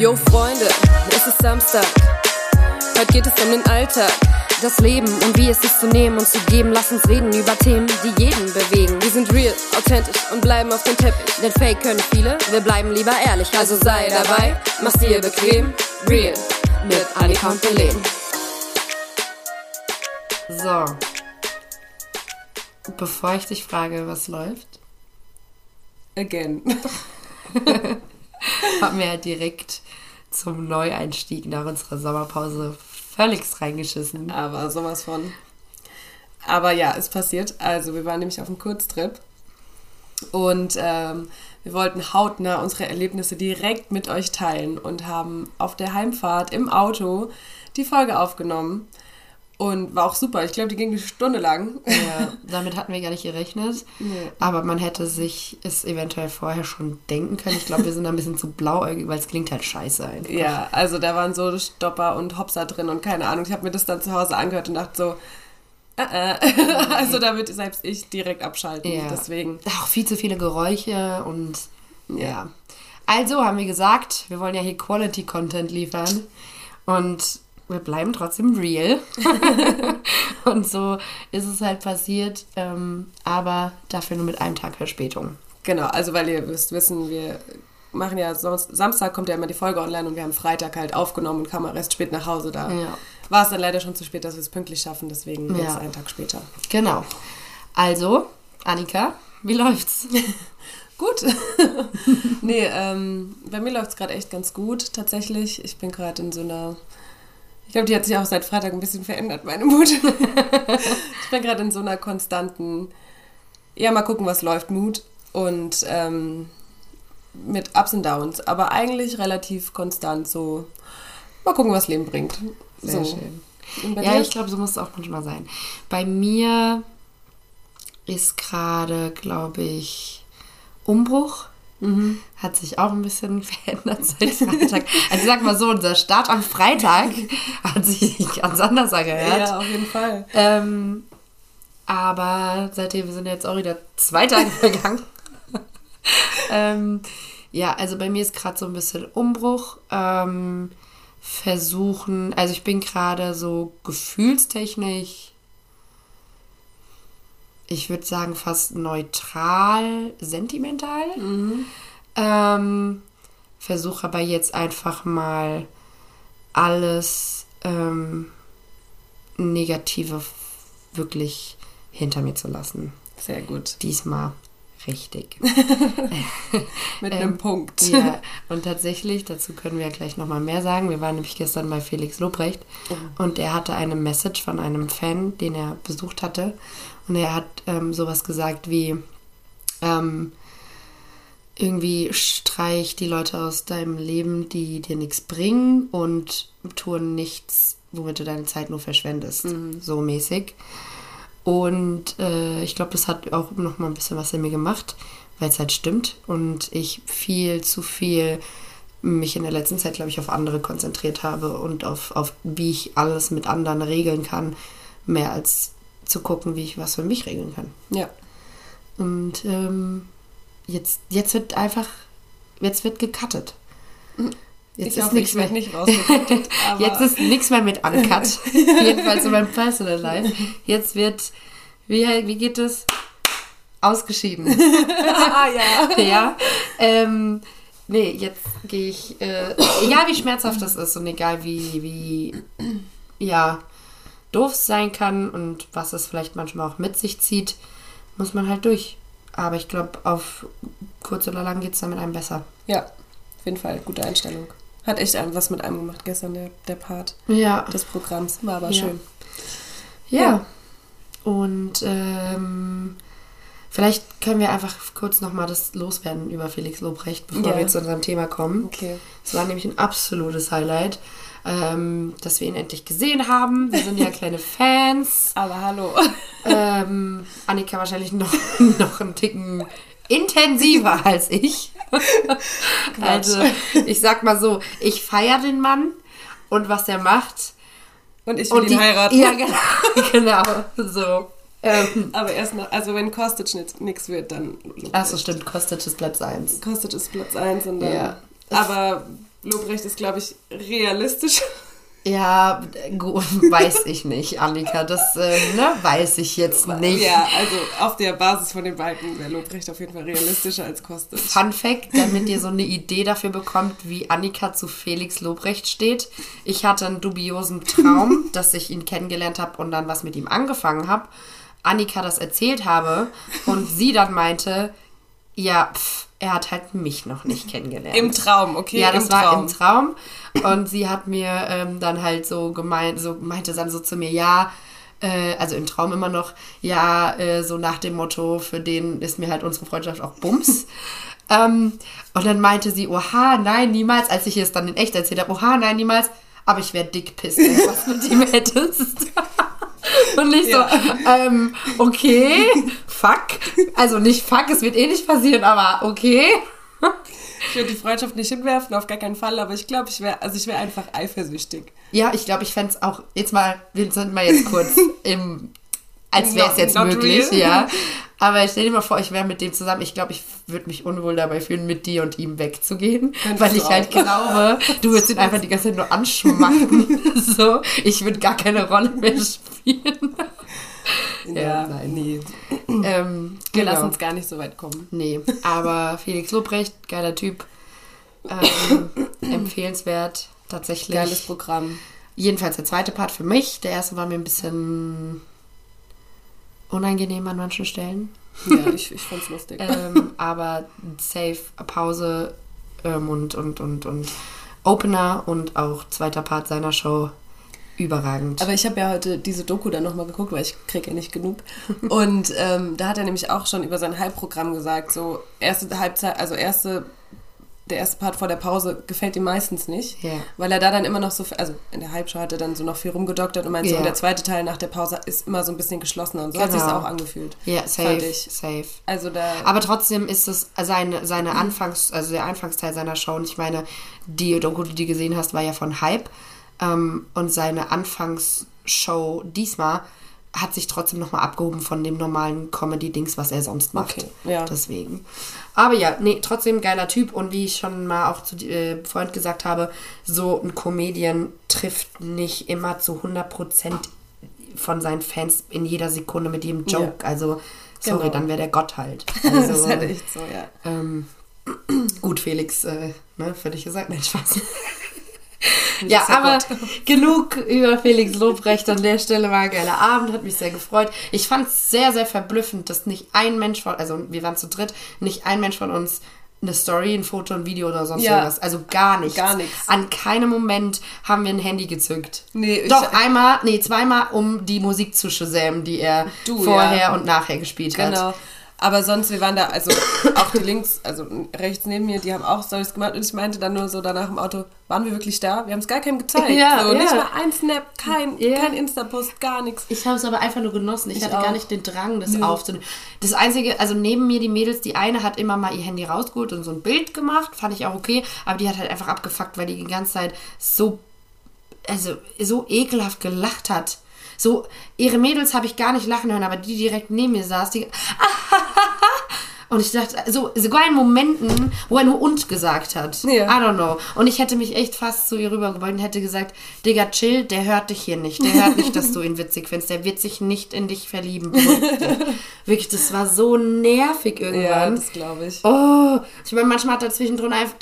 Yo Freunde, es ist Samstag. Heute geht es um den Alltag. Das Leben und wie es ist zu nehmen und zu geben. Lass uns reden über Themen, die jeden bewegen. Wir sind real, authentisch und bleiben auf dem Teppich. Denn Fake können viele, wir bleiben lieber ehrlich. Also sei dabei, mach's dir bequem. Real mit Annika und Belen. So. Bevor ich dich frage, was läuft, Again. haben wir ja direkt zum Neueinstieg nach unserer Sommerpause völlig reingeschissen. Aber sowas von. Aber ja, ist passiert. Also wir waren nämlich auf einem Kurztrip und ähm, wir wollten hautnah unsere Erlebnisse direkt mit euch teilen und haben auf der Heimfahrt im Auto die Folge aufgenommen. Und war auch super. Ich glaube, die ging eine Stunde lang. Ja, damit hatten wir gar nicht gerechnet. Nee. Aber man hätte sich es eventuell vorher schon denken können. Ich glaube, wir sind da ein bisschen zu blauäugig, weil es klingt halt scheiße einfach. Ja, also da waren so Stopper und Hopser drin und keine Ahnung. Ich habe mir das dann zu Hause angehört und dachte so, äh, äh. also da würde selbst ich direkt abschalten. Ja. Deswegen. Auch viel zu viele Geräusche und ja. Also haben wir gesagt, wir wollen ja hier Quality-Content liefern. Und wir bleiben trotzdem real. und so ist es halt passiert, ähm, aber dafür nur mit einem Tag Verspätung. Genau, also weil ihr wisst, wissen, wir machen ja sonst, Samstag kommt ja immer die Folge online und wir haben Freitag halt aufgenommen und kamen erst spät nach Hause. Da Ja. war es dann leider schon zu spät, dass wir es pünktlich schaffen, deswegen Ja. jetzt einen Tag später. Genau. Also, Annika, wie läuft's? Gut. nee, ähm, bei mir läuft es gerade echt ganz gut, tatsächlich. Ich bin gerade in so einer. Ich glaube, die hat sich auch seit Freitag ein bisschen verändert, meine Mut. ich bin gerade in so einer konstanten. Ja, mal gucken, was läuft, Mut. Und ähm, mit Ups und Downs, aber eigentlich relativ konstant so. Mal gucken, was Leben bringt. Sehr so. schön. Ja, dir? ich glaube, so muss es auch manchmal sein. Bei mir ist gerade, glaube ich, Umbruch. Hat sich auch ein bisschen verändert seit Freitag. Also ich sag mal so, unser Start am Freitag hat sich ganz anders angehört. Ja, auf jeden Fall. Ähm, aber seitdem sind jetzt auch wieder zwei Tage vergangen. ähm, ja, also bei mir ist gerade so ein bisschen Umbruch. Ähm, versuchen, also ich bin gerade so gefühlstechnisch, ich würde sagen fast neutral, sentimental. Ähm, versuche aber jetzt einfach mal alles ähm, Negative wirklich hinter mir zu lassen. Sehr gut. Diesmal richtig. Mit Ähm, einem Punkt. ja, und tatsächlich, dazu können wir ja gleich nochmal mehr sagen. Wir waren nämlich gestern bei Felix Lobrecht und er hatte eine Message von einem Fan, den er besucht hatte. Und er hat ähm, sowas gesagt wie, ähm, irgendwie streich die Leute aus deinem Leben, die dir nichts bringen und tue nichts, womit du deine Zeit nur verschwendest. So mäßig. Und äh, ich glaube, das hat auch noch mal ein bisschen was in mir gemacht, weil es halt stimmt. Und ich viel zu viel mich in der letzten Zeit, glaube ich, auf andere konzentriert habe und auf, auf wie ich alles mit anderen regeln kann, mehr als zu gucken, wie ich was für mich regeln kann. Ja. Und ähm, jetzt, jetzt wird einfach, jetzt wird gecuttet. Jetzt ich ist nichts ich mehr. nicht Jetzt ist nichts mehr mit Uncut. Jedenfalls in meinem Personal Life. Jetzt wird, wie, wie geht es? Ausgeschieden. ah, ja. ja. Ähm, nee, jetzt gehe ich, äh, egal wie schmerzhaft das ist und egal wie, wie, ja, doof sein kann und was es vielleicht manchmal auch mit sich zieht, muss man halt durch. Aber ich glaube, auf kurz oder lang geht es dann mit einem besser. Ja, auf jeden Fall. Gute Einstellung. Hat echt was mit einem gemacht gestern, der, der Part Ja. des Programms. War aber Ja. schön. Ja. Ja. Und ähm, vielleicht können wir einfach kurz nochmal das loswerden über Felix Lobrecht, bevor wir zu unserem Thema kommen. Okay. Es war nämlich ein absolutes Highlight, ähm, dass wir ihn endlich gesehen haben. Wir sind ja kleine Fans. Aber hallo. Ähm, Annika wahrscheinlich noch, noch einen Ticken intensiver als ich. Also, ich sag mal so, ich feiere den Mann und was er macht. Und ich will Und ihn heiraten. Ja, genau. genau so. Ähm, Aber erst noch, also wenn Kostic nichts wird, dann. Achso, stimmt, Kostic ist Platz 1. Kostic ist Platz 1 und dann. Ja. Aber Lobrecht ist, glaube ich, realistisch. Ja, weiß ich nicht, Annika. Das äh, ne, weiß ich jetzt nicht. Ja, also auf der Basis von den beiden wäre Lobrecht auf jeden Fall realistischer als Kostic. Fun Fact, damit ihr so eine Idee dafür bekommt, wie Annika zu Felix Lobrecht steht. Ich hatte einen dubiosen Traum, dass ich ihn kennengelernt habe und dann was mit ihm angefangen habe. Annika das erzählt habe und sie dann meinte, ja, pff, er hat halt mich noch nicht kennengelernt. Im Traum, okay. Ja, das im war Traum. im Traum. Und sie hat mir ähm, dann halt so gemeint, so meinte dann so zu mir, ja, äh, also im Traum immer noch, ja, äh, so nach dem Motto, für den ist mir halt unsere Freundschaft auch Bums. ähm, und dann meinte sie, oha, nein, niemals, als ich es dann in echt erzählt habe, oha, nein, niemals, aber ich wäre dick pisst, wenn du was mit ihm hättest. Und ich Ja. so, ähm, okay, fuck. Also nicht fuck, es wird eh nicht passieren, aber okay. Ich würde die Freundschaft nicht hinwerfen, auf gar keinen Fall, aber ich glaube, ich wäre, also ich wäre einfach eifersüchtig. Ja, ich glaube, ich fände es auch, jetzt mal, wir sind mal jetzt kurz im, als wäre es jetzt möglich, real. ja. Aber stell dir mal vor, ich wäre mit dem zusammen. Ich glaube, ich würde mich unwohl dabei fühlen, mit dir und ihm wegzugehen. Könntest weil ich halt auch. glaube, du würdest ihn einfach die ganze Zeit nur anschmachen. so, ich würde gar keine Rolle mehr spielen. Ja, nein. nee. ähm, Wir genau. lassen uns gar nicht so weit kommen. Nee, aber Felix Lobrecht, geiler Typ. Ähm, empfehlenswert, tatsächlich. Geiles Programm. Jedenfalls der zweite Part für mich. Der erste war mir ein bisschen unangenehm an manchen Stellen. Ja, ich, ich fand's lustig. ähm, aber safe Pause ähm, und, und, und, und Opener und auch zweiter Part seiner Show überragend. Aber ich habe ja heute diese Doku dann nochmal geguckt, weil ich kriege ja nicht genug. Und ähm, da hat er nämlich auch schon über sein Halbprogramm gesagt, so erste Halbzeit, also erste, der erste Part vor der Pause gefällt ihm meistens nicht, Ja. weil er da dann immer noch so, also in der Halbshow hat er dann so noch viel rumgedoktert und meinte, so, Ja. und der zweite Teil nach der Pause ist immer so ein bisschen geschlossener und so hat Genau. sich auch angefühlt. ja, safe, ich. safe. Also da, Aber trotzdem ist es seine, seine Anfangs-, also der Anfangsteil seiner Show. Und ich meine, die Doku, die du gesehen hast, war ja von Hype. Ähm, und seine Anfangsshow diesmal hat sich trotzdem nochmal abgehoben von dem normalen Comedy-Dings, was er sonst macht. Okay, ja. Deswegen. Aber ja, nee, trotzdem geiler Typ. Und wie ich schon mal auch zu äh, Freund gesagt habe, so ein Comedian trifft nicht immer zu 100% von seinen Fans in jeder Sekunde mit jedem Joke. Also, sorry, Genau. dann wäre der Gott halt. das Also, ist halt echt so, ja. ähm, gut, Felix, äh, ne, für dich gesagt, nein, Spaß. ja, aber Gott. genug über Felix Lobrecht an der Stelle. War ein geiler Abend, hat mich sehr gefreut. Ich fand es sehr, sehr verblüffend, dass nicht ein Mensch von, also wir waren zu dritt, nicht ein Mensch von uns eine Story, ein Foto, ein Video oder sonst Ja. irgendwas. Also gar nichts. Gar nichts. An keinem Moment haben wir ein Handy gezückt. Nee, ich- Doch, einmal, nee, zweimal, um die Musik zu shazamen, die er Du, vorher ja. und nachher gespielt hat. Genau. Aber sonst, wir waren da, also auch die links, also rechts neben mir, die haben auch Stories gemacht und ich meinte dann nur so danach im Auto, waren wir wirklich da? Wir haben es gar keinem gezeigt. Ja, so, ja. Nicht mal ein Snap, kein, Ja. kein Insta-Post, gar nichts. Ich habe es aber einfach nur genossen. Ich, Ich hatte auch. gar nicht den Drang, das Nö. aufzunehmen. Das Einzige, also neben mir die Mädels, die eine hat immer mal ihr Handy rausgeholt und so ein Bild gemacht, fand ich auch okay, aber die hat halt einfach abgefuckt, weil die die ganze Zeit so, also so ekelhaft gelacht hat. So, ihre Mädels habe ich gar nicht lachen hören, aber die direkt neben mir saß, die. Und ich dachte, so, sogar in Momenten, wo er nur und gesagt hat. Ja. I don't know. Und ich hätte mich echt fast zu ihr rübergebeugt und hätte gesagt, Digga, chill, der hört dich hier nicht. Der hört nicht, dass du ihn witzig findest. Der wird sich nicht in dich verlieben. Wirklich, das war so nervig Ja, irgendwann. das glaube ich. Oh, ich meine, manchmal hat er zwischendrin einfach,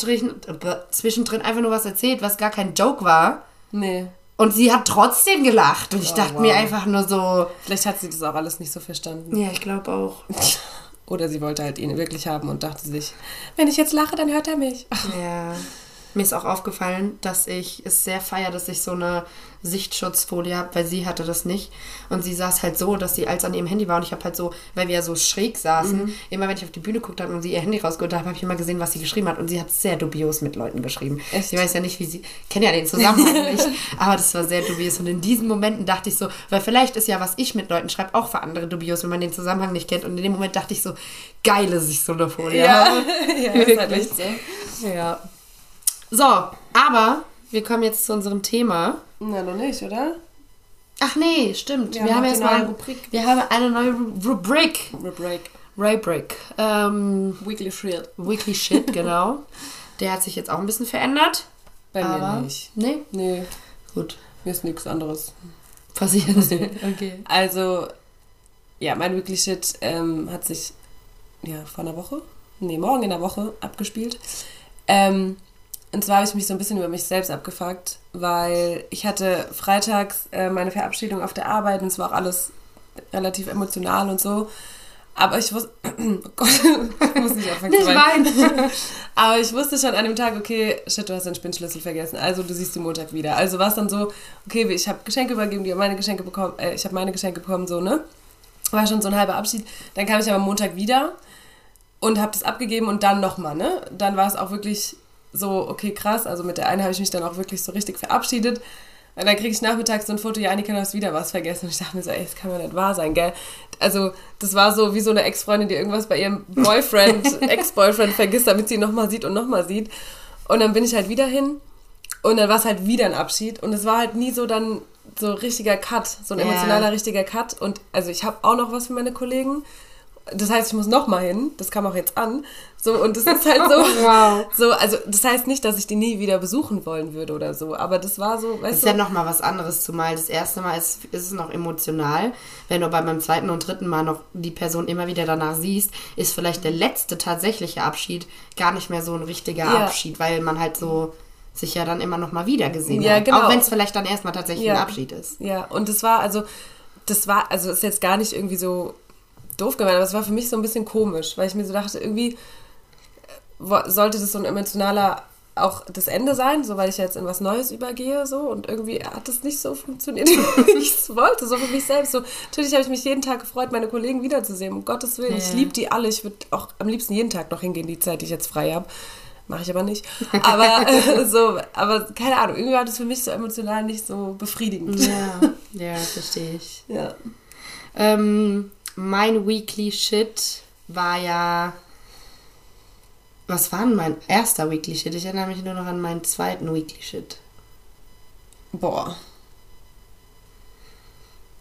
zwischendrin einfach nur was erzählt, was gar kein Joke war. Nee. Und sie hat trotzdem gelacht. Und ich Oh, dachte wow. mir einfach nur so, Vielleicht hat sie das auch alles nicht so verstanden. ja, ich glaube auch. Oder sie wollte halt ihn wirklich haben und dachte sich, wenn ich jetzt lache, dann hört er mich. Ja. Mir ist auch aufgefallen, dass ich es sehr feier, dass ich so eine Sichtschutzfolie habe, weil sie hatte das nicht. Und sie saß halt so, dass sie als an ihrem Handy war und ich habe halt so, weil wir ja so schräg saßen, Mhm. immer wenn ich auf die Bühne guckt habe und sie ihr Handy rausgeholt habe, habe ich immer gesehen, was sie geschrieben hat. Und sie hat sehr dubios mit Leuten geschrieben. Echt? Ich weiß ja nicht, wie sie, kenne ja den Zusammenhang nicht, aber das war sehr dubios. Und in diesen Momenten dachte ich so, weil vielleicht ist ja, was ich mit Leuten schreibe, auch für andere dubios, wenn man den Zusammenhang nicht kennt. Und in dem Moment dachte ich so, geil, dass ich so eine Folie habe. ja ist halt echt so. Ja. So, aber wir kommen jetzt zu unserem Thema. Na, noch nicht, oder? Ach nee, stimmt. Ja, wir haben mach jetzt mal neue Rubrik. Wir haben eine neue Ru- Rubrik. Rubrik. Rubrik. Ähm, Weekly Shit. Weekly Shit, genau. Der hat sich jetzt auch ein bisschen verändert. Bei mir nicht. Nee? Nee, Gut. mir ist nichts anderes. Passiert. okay. Also, ja, mein Weekly Shit ähm, hat sich ja vor einer Woche, nee, morgen in der Woche abgespielt. Ähm, und zwar habe ich mich so ein bisschen über mich selbst abgefuckt, weil ich hatte freitags äh, meine Verabschiedung auf der Arbeit und es war auch alles relativ emotional und so. Aber ich wusste, oh Gott, ich muss nicht anfangen zu weinen. Aber ich wusste schon an dem Tag, okay, shit, du hast deinen Spinnschlüssel vergessen. Also du siehst die Montag wieder. Also war es dann so, okay, ich habe Geschenke übergeben, die haben meine Geschenke bekommen, äh, ich habe meine Geschenke bekommen, so, ne? War schon so ein halber Abschied. Dann kam ich aber Montag wieder und habe das abgegeben und dann nochmal, ne? Dann war es auch wirklich so, okay, krass. Also mit der einen habe ich mich dann auch wirklich so richtig verabschiedet. Und dann kriege ich nachmittags so ein Foto, ja, Annika, du hast wieder was vergessen. Und ich dachte mir so, ey, das kann mir nicht wahr sein, gell? Also, das war so wie so eine Ex-Freundin, die irgendwas bei ihrem Boyfriend, Ex-Boyfriend vergisst, damit sie ihn nochmal sieht und nochmal sieht. Und dann bin ich halt wieder hin und dann war es halt wieder ein Abschied. Und es war halt nie so dann so richtiger Cut, so ein Ja. emotionaler, richtiger Cut. Und also ich habe auch noch was für meine Kollegen. Das heißt, ich muss nochmal hin. Das kam auch jetzt an. So, und das ist halt so. Wow. So, also das heißt nicht, dass ich die nie wieder besuchen wollen würde oder so, aber das war so, Das weißt ist du. ja nochmal was anderes, zumal das erste Mal ist, ist es noch emotional. Wenn du bei beim zweiten und dritten Mal noch die Person immer wieder danach siehst, ist vielleicht der letzte tatsächliche Abschied gar nicht mehr so ein richtiger Ja. Abschied, weil man halt so sich ja dann immer noch mal wieder gesehen Ja, hat. genau. Auch wenn es vielleicht dann erstmal tatsächlich Ja. ein Abschied ist. Ja, und das war, also, das war, also ist jetzt gar nicht irgendwie so doof gemeint, aber es war für mich so ein bisschen komisch, weil ich mir so dachte, irgendwie äh, sollte das so ein emotionaler auch das Ende sein, so weil ich jetzt in was Neues übergehe, so und irgendwie hat es nicht so funktioniert, wie ich es wollte, so für mich selbst. So, natürlich habe ich mich jeden Tag gefreut, meine Kollegen wiederzusehen, um Gottes Willen. Ich Ja. liebe die alle, ich würde auch am liebsten jeden Tag noch hingehen, die Zeit, die ich jetzt frei habe. Mache ich aber nicht. Aber äh, so, aber keine Ahnung, irgendwie war das für mich so emotional nicht so befriedigend. Ja, ja, verstehe ich. Ja. Ähm, mein Weekly Shit war ja. Was war denn mein erster Weekly Shit? Ich erinnere mich nur noch an meinen zweiten Weekly Shit. Boah.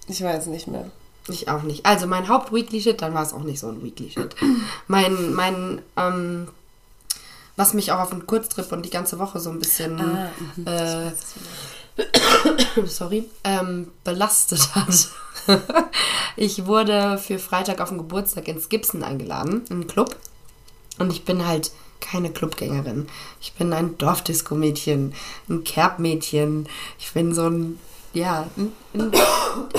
Ich weiß nicht mehr. Ich auch nicht. Also mein Haupt-Weekly Shit, dann war es auch nicht so ein Weekly Shit. mein, mein, ähm, was mich auch auf einen Kurztrip und die ganze Woche so ein bisschen, Ah, äh, sorry, ähm, belastet hat. ich wurde für Freitag auf den Geburtstag ins Gibson eingeladen, in einen Club. Und ich bin halt keine Clubgängerin. Ich bin ein Dorfdisco-Mädchen, ein Kerbmädchen. Ich bin so ein, ja, ein, ein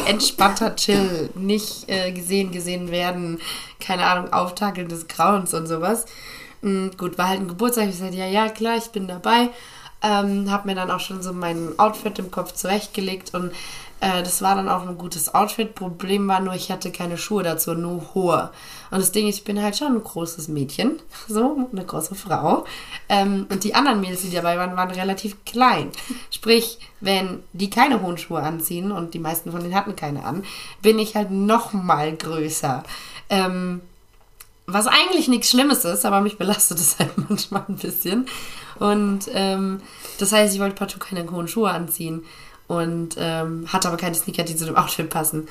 entspannter Chill. Nicht äh, gesehen, gesehen werden. Keine Ahnung, Auftakeln des Grauens und sowas. Mm, gut, war halt ein Geburtstag. Ich sagte, ja, ja, klar, ich bin dabei. Ähm, hab mir dann auch schon so mein Outfit im Kopf zurechtgelegt und äh, das war dann auch ein gutes Outfit. Problem war nur, ich hatte keine Schuhe dazu, nur hohe. Und das Ding ist, ich bin halt schon ein großes Mädchen, so eine große Frau. Ähm, und die anderen Mädels, die dabei waren, waren relativ klein. Sprich, wenn die keine hohen Schuhe anziehen und die meisten von denen hatten keine an, bin ich halt noch mal größer. Ähm, was eigentlich nichts Schlimmes ist, aber mich belastet es halt manchmal ein bisschen. Und ähm, das heißt, ich wollte partout keine hohen Schuhe anziehen und ähm, hatte aber keine Sneaker, die zu dem Outfit passen.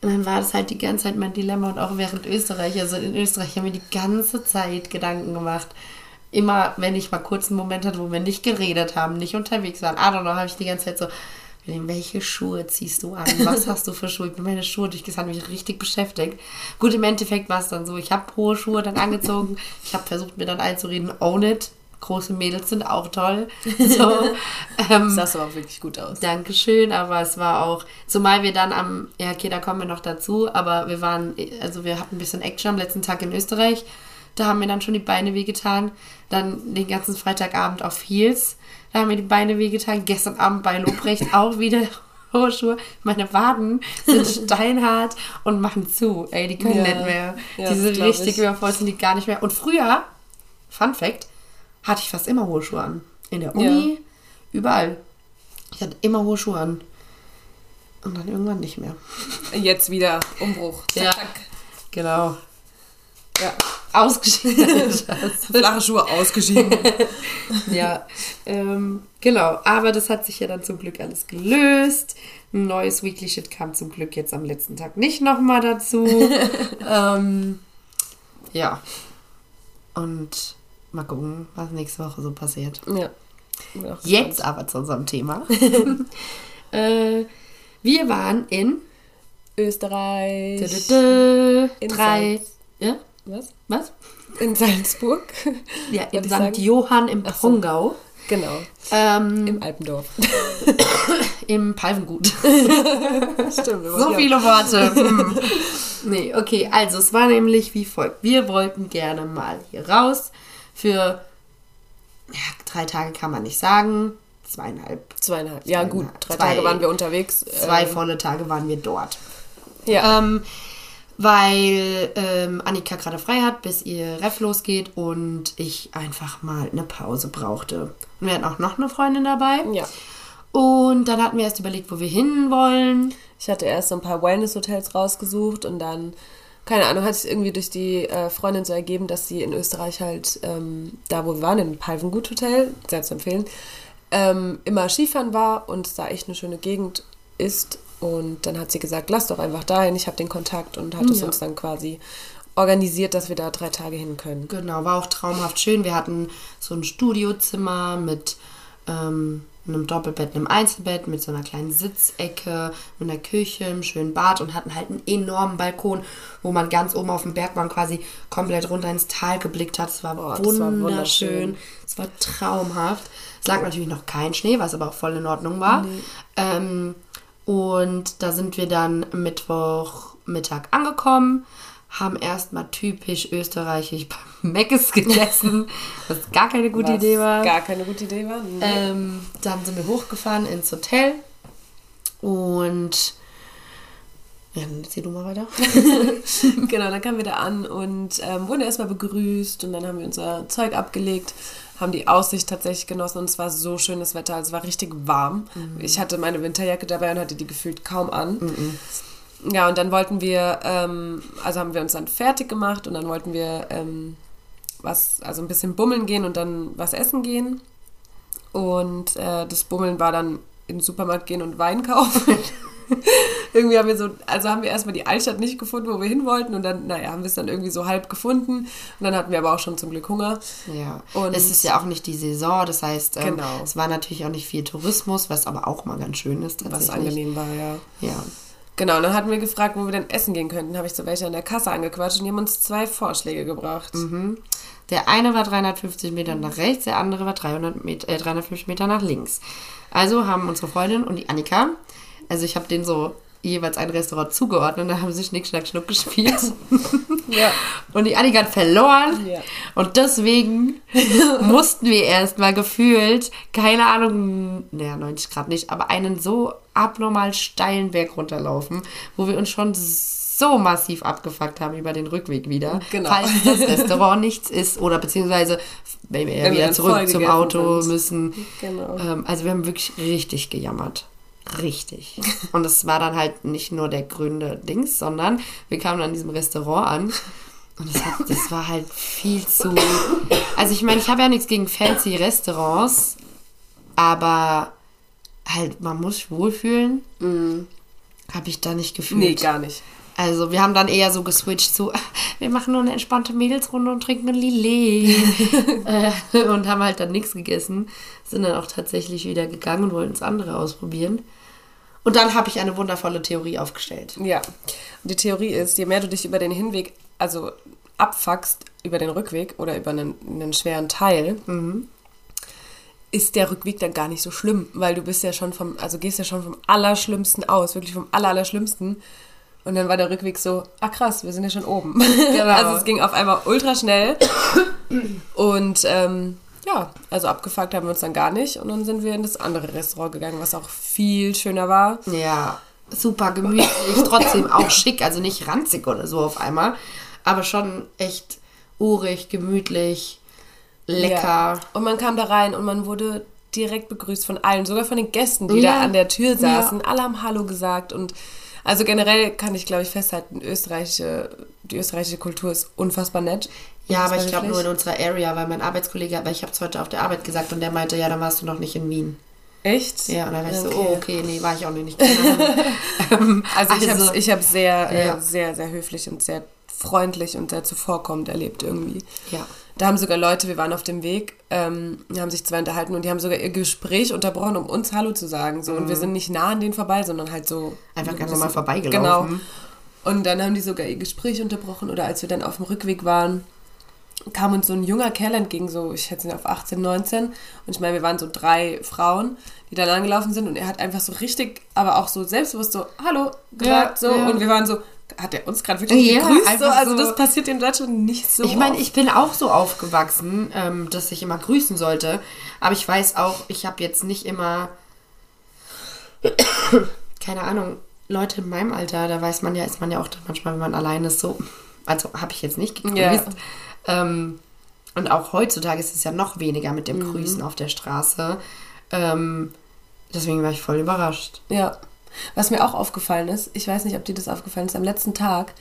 Und dann war das halt die ganze Zeit mein Dilemma und auch während Österreich, also in Österreich haben wir die ganze Zeit Gedanken gemacht. Immer, wenn ich mal kurz einen Moment hatte, wo wir nicht geredet haben, nicht unterwegs waren, I don't know, habe ich die ganze Zeit so, welche Schuhe ziehst du an? Was hast du für Schuhe? Ich bin meine Schuhe durch, das hat mich richtig beschäftigt. Gut, im Endeffekt war es dann so, ich habe hohe Schuhe dann angezogen. Ich habe versucht, mir dann einzureden, own it. Große Mädels sind auch toll. So, ähm, Das sahst aber auch wirklich gut aus. Dankeschön, aber es war auch, zumal wir dann am, ja okay, da kommen wir noch dazu, aber wir waren, also wir hatten ein bisschen Action am letzten Tag in Österreich, da haben mir dann schon die Beine wehgetan, dann den ganzen Freitagabend auf Heels, da haben mir die Beine wehgetan, gestern Abend bei Lobrecht auch wieder hohe Schuhe, meine Waden sind steinhart und machen zu, ey, die können Ja. nicht mehr, Ja, die sind richtig ich. übervoll, die gar nicht mehr, und früher, Fun Fact, hatte ich fast immer hohe Schuhe an, in der Uni, überall. Ich hatte immer hohe Schuhe an. Und dann irgendwann nicht mehr. Jetzt wieder Umbruch. Zack, Ja. zack. Genau. Ja. Ausgeschieden. Flache Schuhe ausgeschieden. ja. Ähm, genau. Aber das hat sich ja dann zum Glück alles gelöst. Ein neues Weekly Shit kam zum Glück jetzt am letzten Tag nicht nochmal dazu. ähm, ja. Und mal gucken, was nächste Woche so passiert. ja. Jetzt aber zu unserem Thema. äh, wir waren in Österreich. Dö, In drei. Salz- Ja? Was? Was? In Salzburg. Ja, in ich St. sagen? Johann im Ach so. Pongau. Genau. Ähm, Im Alpendorf. Im Palvengut. Stimmt. So viele Worte. Hm. nee, okay, also es war nämlich wie folgt. Wir wollten gerne mal hier raus für ja, drei Tage kann man nicht sagen, zweieinhalb. Zweieinhalb. Ja, gut. Drei Zwei- Tage waren wir unterwegs. Zwei Ähm, volle Tage waren wir dort. Ja. Ähm, weil ähm, Annika gerade frei hat, bis ihr Ref losgeht und ich einfach mal eine Pause brauchte. Und wir hatten auch noch eine Freundin dabei. ja. Und dann hatten wir erst überlegt, wo wir hin wollen. Ich hatte erst so ein paar Wellness-Hotels rausgesucht und dann, keine Ahnung, hat sich irgendwie durch die äh, Freundin so ergeben, dass sie in Österreich halt, ähm, da wo wir waren, im Palvengut Hotel, sehr zu empfehlen, ähm, immer Skifahren war und es da echt eine schöne Gegend ist. Und dann hat sie gesagt, lass doch einfach dahin, ich habe den Kontakt und hat es Ja. uns dann quasi organisiert, dass wir da drei Tage hin können. Genau, war auch traumhaft schön. Wir hatten so ein Studiozimmer mit ähm, einem Doppelbett, einem Einzelbett, mit so einer kleinen Sitzecke, mit einer Küche, einem schönen Bad und hatten halt einen enormen Balkon, wo man ganz oben auf dem Bergmann quasi komplett runter ins Tal geblickt hat. Es war, Boah, war wunderschön. Es war traumhaft. Es lag natürlich noch kein Schnee, was aber auch voll in Ordnung war. Ähm, und da sind wir dann Mittwochmittag angekommen, haben erstmal typisch österreichisch Meckes gegessen, was gar keine gute Was Idee war. Gar keine gute Idee war. Nee. Ähm, dann sind wir hochgefahren ins Hotel und ja, dann erzähl du mal weiter. Genau, dann kamen wir da an und ähm, wurden erstmal begrüßt und dann haben wir unser Zeug abgelegt, haben die Aussicht tatsächlich genossen und es war so schönes Wetter, also es war richtig warm. Ich hatte meine Winterjacke dabei und hatte die gefühlt kaum an. Ja, und dann wollten wir, ähm, also haben wir uns dann fertig gemacht und dann wollten wir ähm, was, also ein bisschen bummeln gehen und dann was essen gehen. Und äh, das Bummeln war dann in den Supermarkt gehen und Wein kaufen. irgendwie haben wir so, also haben wir erstmal die Altstadt nicht gefunden, wo wir hin wollten und dann, naja, haben wir es dann irgendwie so halb gefunden und dann hatten wir aber auch schon zum Glück Hunger. Ja, Und- es ist ja auch nicht die Saison, das heißt, ähm, Genau. es war natürlich auch nicht viel Tourismus, was aber auch mal ganz schön ist tatsächlich. Was angenehm war, ja. Ja, Genau, und dann hatten wir gefragt, wo wir denn essen gehen könnten. Habe ich so welche an der Kasse angequatscht und die haben uns zwei Vorschläge gebracht. Der eine war 350 Meter nach rechts, der andere war 300 Meter, äh, 350 Meter nach links. Also haben unsere Freundin und die Annika, also ich habe denen so jeweils ein Restaurant zugeordnet und da haben sie Schnick, Schnack, Schnuck gespielt. Ja. Und die Annika hat verloren. Ja. Und deswegen mussten wir erstmal gefühlt, keine Ahnung, naja, 90 Grad nicht, aber einen so abnormal steilen Berg runterlaufen, wo wir uns schon so massiv abgefuckt haben über den Rückweg wieder. Genau. Falls das Restaurant nichts ist oder beziehungsweise wenn wir ja wieder zurück zum Auto sind. müssen. Genau. Ähm, also wir haben wirklich richtig gejammert. Richtig. Und es war dann halt nicht nur der grüne Dings, sondern wir kamen an diesem Restaurant an und das, hat, das war halt viel zu. Also ich meine, ich habe ja nichts gegen fancy Restaurants, aber halt, man muss sich wohlfühlen. Habe ich da nicht gefühlt. Nee, gar nicht. Also wir haben dann eher so geswitcht zu, wir machen nur eine entspannte Mädelsrunde und trinken ein Lillet. äh, und haben halt dann nichts gegessen. Sind dann auch tatsächlich wieder gegangen und wollten das andere ausprobieren. Und dann habe ich eine wundervolle Theorie aufgestellt. Ja. Und die Theorie ist, je mehr du dich über den Hinweg, also abfuckst über den Rückweg oder über einen, einen schweren Teil, ist der Rückweg dann gar nicht so schlimm, weil du bist ja schon vom, also gehst ja schon vom Allerschlimmsten aus, wirklich vom Aller, Allerschlimmsten. Und dann war der Rückweg so, ah krass, wir sind ja schon oben. Also es ging auf einmal ultra schnell. Und ähm, ja, also abgefuckt haben wir uns dann gar nicht. Und dann sind wir in das andere Restaurant gegangen, was auch viel schöner war. Ja, super gemütlich, trotzdem auch schick, also nicht ranzig oder so auf einmal, aber schon echt urig, gemütlich, lecker. Ja. Und man kam da rein und man wurde direkt begrüßt von allen, sogar von den Gästen, die Ja. da an der Tür saßen. Alle haben Hallo gesagt und also generell kann ich, glaube ich, festhalten, österreichische, die österreichische Kultur ist unfassbar nett. Ja, aber ich glaube nur in unserer Area, weil mein Arbeitskollege, aber ich habe es heute auf der Arbeit gesagt und der meinte, ja, dann warst du noch nicht in Wien. Echt? Ja, und dann war ich so, Okay. oh, okay, nee, war ich auch noch nicht. Ähm, Also ich habe ich hab sehr, Ja. äh, sehr, sehr höflich und sehr freundlich und sehr zuvorkommend erlebt irgendwie. Ja. Da haben sogar Leute, wir waren auf dem Weg, ähm, die haben sich zwei unterhalten und die haben sogar ihr Gespräch unterbrochen, um uns Hallo zu sagen. So. Und wir sind nicht nah an denen vorbei, sondern halt so. Mhm. Einfach ganz normal vorbeigelaufen. Genau. Und dann haben die sogar ihr Gespräch unterbrochen oder als wir dann auf dem Rückweg waren, kam uns so ein junger Kerl entgegen, so ich schätze ihn auf 18, 19. Und ich meine, wir waren so drei Frauen, die da langgelaufen sind und er hat einfach so richtig, aber auch so selbstbewusst so Hallo gesagt Ja, so ja. und wir waren so, hat er uns gerade wirklich Ja, gegrüßt? So? einfach Also so. das passiert in Deutschland nicht so. Ich meine, ich bin auch so aufgewachsen, ähm, dass ich immer grüßen sollte. Aber ich weiß auch, ich habe jetzt nicht immer, keine Ahnung, Leute in meinem Alter, da weiß man ja, ist man ja auch manchmal, wenn man allein ist, so. Also habe ich jetzt nicht gegrüßt. Ja. Ähm, und auch heutzutage ist es ja noch weniger mit Mhm. dem Grüßen auf der Straße. Ähm, deswegen war ich voll überrascht. Ja. Was mir auch aufgefallen ist, ich weiß nicht, ob dir das aufgefallen ist, am letzten Tag,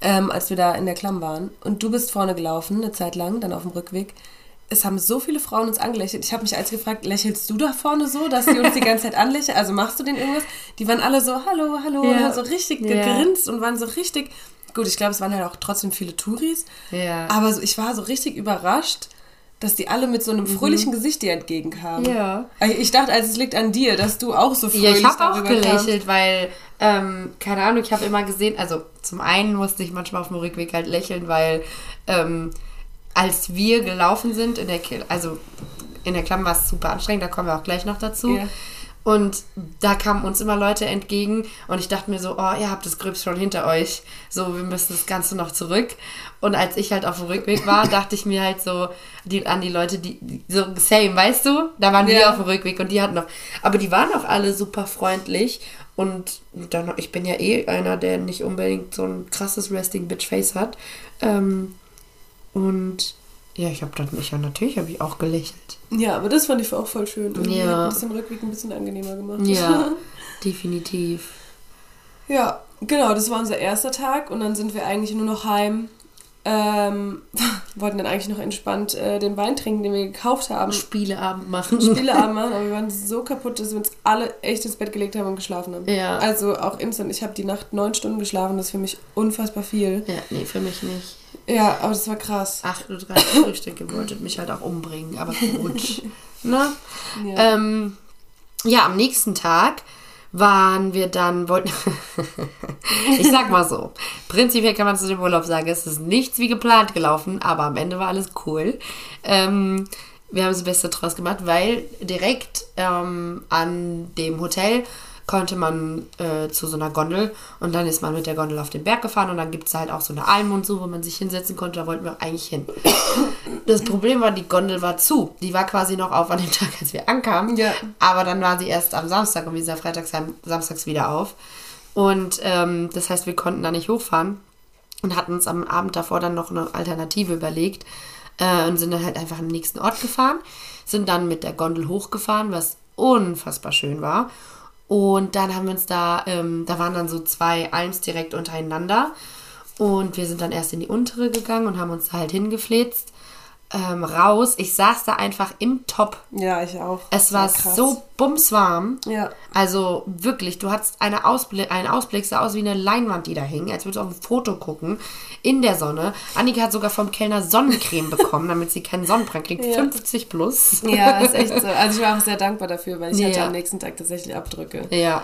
ähm, als wir da in der Klamm waren und du bist vorne gelaufen, eine Zeit lang, dann auf dem Rückweg. Es haben so viele Frauen uns angelächelt. Ich habe mich als gefragt, lächelst du da vorne so, dass die uns die ganze Zeit anlächeln? Also machst du denen irgendwas? Die waren alle so, hallo, hallo, Ja. und haben so richtig Ja. gegrinst und waren so richtig. Gut, ich glaube, es waren halt auch trotzdem viele Touris. Ja. Aber so, ich war so richtig überrascht, dass die alle mit so einem fröhlichen Gesicht dir entgegenkamen. Mhm. Ja. Ich dachte, also es liegt an dir, dass du auch so fröhlich Ja, ich habe auch darüber kamst. gelächelt, weil, ähm, keine Ahnung, ich habe immer gesehen, also zum einen musste ich manchmal auf dem Rückweg halt lächeln, weil ähm, als wir gelaufen sind, in der, Ki- also in der Klamm war es super anstrengend, da kommen wir auch gleich noch dazu. Ja. Und da kamen uns immer Leute entgegen und ich dachte mir so, oh, ihr habt das Gröbst schon hinter euch. So, wir müssen das Ganze noch zurück. Und als ich halt auf dem Rückweg war, dachte ich mir halt so die, an die Leute, die, die so same, weißt du? Da waren wir Ja. auf dem Rückweg und die hatten noch, aber die waren auch alle super freundlich und dann, ich bin ja eh einer, der nicht unbedingt so ein krasses Resting Bitch Face hat. Ähm, und ja, ich habe dann, ich, ja, natürlich habe ich auch gelächelt. Ja, aber das fand ich auch voll schön. Irgendwie Ja. hat das im Rückweg ein bisschen angenehmer gemacht. Ja, definitiv. ja, genau, das war unser erster Tag und dann sind wir eigentlich nur noch heim. Ähm, wollten dann eigentlich noch entspannt äh, den Wein trinken, den wir gekauft haben. Spieleabend machen. Spieleabend machen, aber wir waren so kaputt, dass wir uns alle echt ins Bett gelegt haben und geschlafen haben. Ja. Also auch instant, ich habe die Nacht neun Stunden geschlafen, das ist für mich unfassbar viel. Ja, nee, für mich nicht. Ja, aber das war krass. 8.30 Uhr Frühstück, ihr wolltet mich halt auch umbringen, aber gut. ne? Ja. Ähm, ja, am nächsten Tag waren wir dann, wollten, ich sag mal so, prinzipiell kann man zu dem Urlaub sagen, es ist nichts wie geplant gelaufen, aber am Ende war alles cool. Ähm, wir haben das Beste draus gemacht, weil direkt ähm, an dem Hotel konnte man äh, zu so einer Gondel und dann ist man mit der Gondel auf den Berg gefahren und dann gibt es halt auch so eine Alm und so, wo man sich hinsetzen konnte, da wollten wir eigentlich hin. Das Problem war, die Gondel war zu. Die war quasi noch auf an dem Tag, als wir ankamen. Ja. Aber dann war sie erst am Samstag und wir sind freitags, samstags wieder auf. Und ähm, das heißt, wir konnten da nicht hochfahren und hatten uns am Abend davor dann noch eine Alternative überlegt äh, und sind dann halt einfach am nächsten Ort gefahren, sind dann mit der Gondel hochgefahren, was unfassbar schön war. Und dann haben wir uns da, ähm, da waren dann so zwei Alms direkt untereinander. Und wir sind dann erst in die untere gegangen und haben uns da halt hingefläzt. Ähm, raus. Ich saß da einfach im Top. Ja, ich auch. Es war krass. so bumswarm. Ja. Also wirklich, du hattest eine Ausblick, einen Ausblick, sah aus wie eine Leinwand, die da hing, als würdest du auf ein Foto gucken, in der Sonne. Annika hat sogar vom Kellner Sonnencreme bekommen, damit sie keinen Sonnenbrand kriegt. Ja. 50 plus. Ja, ist echt so. Also ich war auch sehr dankbar dafür, weil ich hatte Ja. am nächsten Tag tatsächlich Abdrücke. Ja.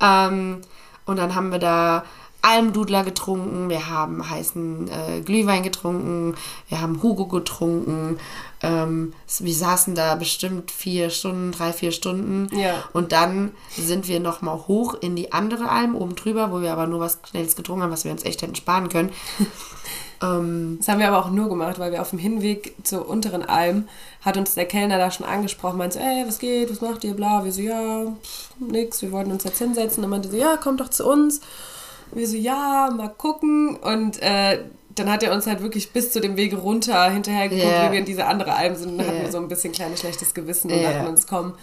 Ähm, und dann haben wir da Almdudler getrunken, wir haben heißen äh, Glühwein getrunken, wir haben Hugo getrunken. Ähm, wir saßen da bestimmt vier Stunden, drei, vier Stunden. Ja. Und dann sind wir nochmal hoch in die andere Alm oben drüber, wo wir aber nur was Schnelles getrunken haben, was wir uns echt hätten sparen können. ähm, Das haben wir aber auch nur gemacht, weil wir auf dem Hinweg zur unteren Alm hat uns der Kellner da schon angesprochen, meinte ey, was geht, was macht ihr, bla. Wir so, ja, pff, nix, wir wollten uns jetzt hinsetzen. Dann meinte so, ja, kommt doch zu uns. Wir so, ja, mal gucken. Und äh, dann hat er uns halt wirklich bis zu dem Weg runter hinterher geguckt, Ja. wie wir in diese andere Alm sind. Und dann hatten wir so ein bisschen kleines schlechtes Gewissen und Ja. dachten uns, komm,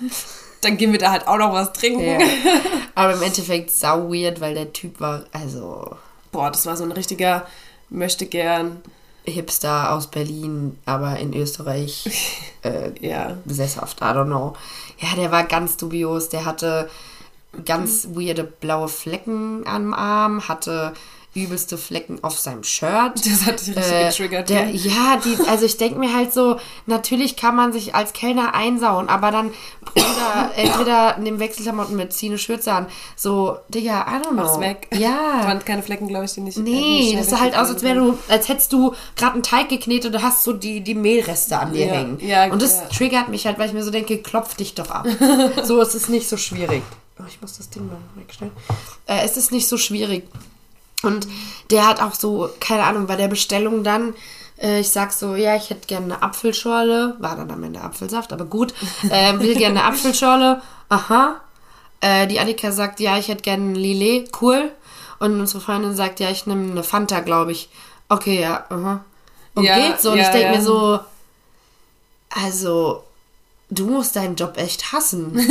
dann gehen wir da halt auch noch was trinken. ja. aber im Endeffekt sau weird, weil der Typ war, also Boah, das war so ein richtiger möchte gern. Hipster aus Berlin, aber in Österreich äh, Ja. sesshaft, I don't know. Ja, der war ganz dubios, der hatte ganz weirde blaue Flecken am Arm, hatte übelste Flecken auf seinem Shirt. Das hat dich richtig Äh, getriggert. der, ne? ja, die, also ich denke mir halt so, natürlich kann man sich als Kellner einsauen, aber dann, Bruder, entweder nimm Wechselklamotten mit, zieh eine Schürze an. So, Digga, I don't know. Mach's weg. Ja. waren keine Flecken, glaube ich, die nicht. Nee, das sah halt aus, als, wär du, als hättest du gerade einen Teig geknetet und hast so die, die Mehlreste an dir Ja, hängen. ja, und das ja. triggert mich halt, weil ich mir so denke, klopf dich doch ab. so, es ist nicht so schwierig. Oh, ich muss das Ding mal wegstellen. Äh, es ist nicht so schwierig. Und der hat auch so, keine Ahnung, bei der Bestellung dann, äh, ich sag so, ja, ich hätte gerne eine Apfelschorle, war dann am Ende Apfelsaft, aber gut, äh, will gerne eine Apfelschorle, aha. Äh, die Annika sagt, ja, ich hätte gerne ein Lillet, cool. Und unsere Freundin sagt, ja, ich nehme eine Fanta, glaube ich. Okay, ja, aha. Und Ja, geht so. Und ja, ich denke ja. mir so, also, du musst deinen Job echt hassen.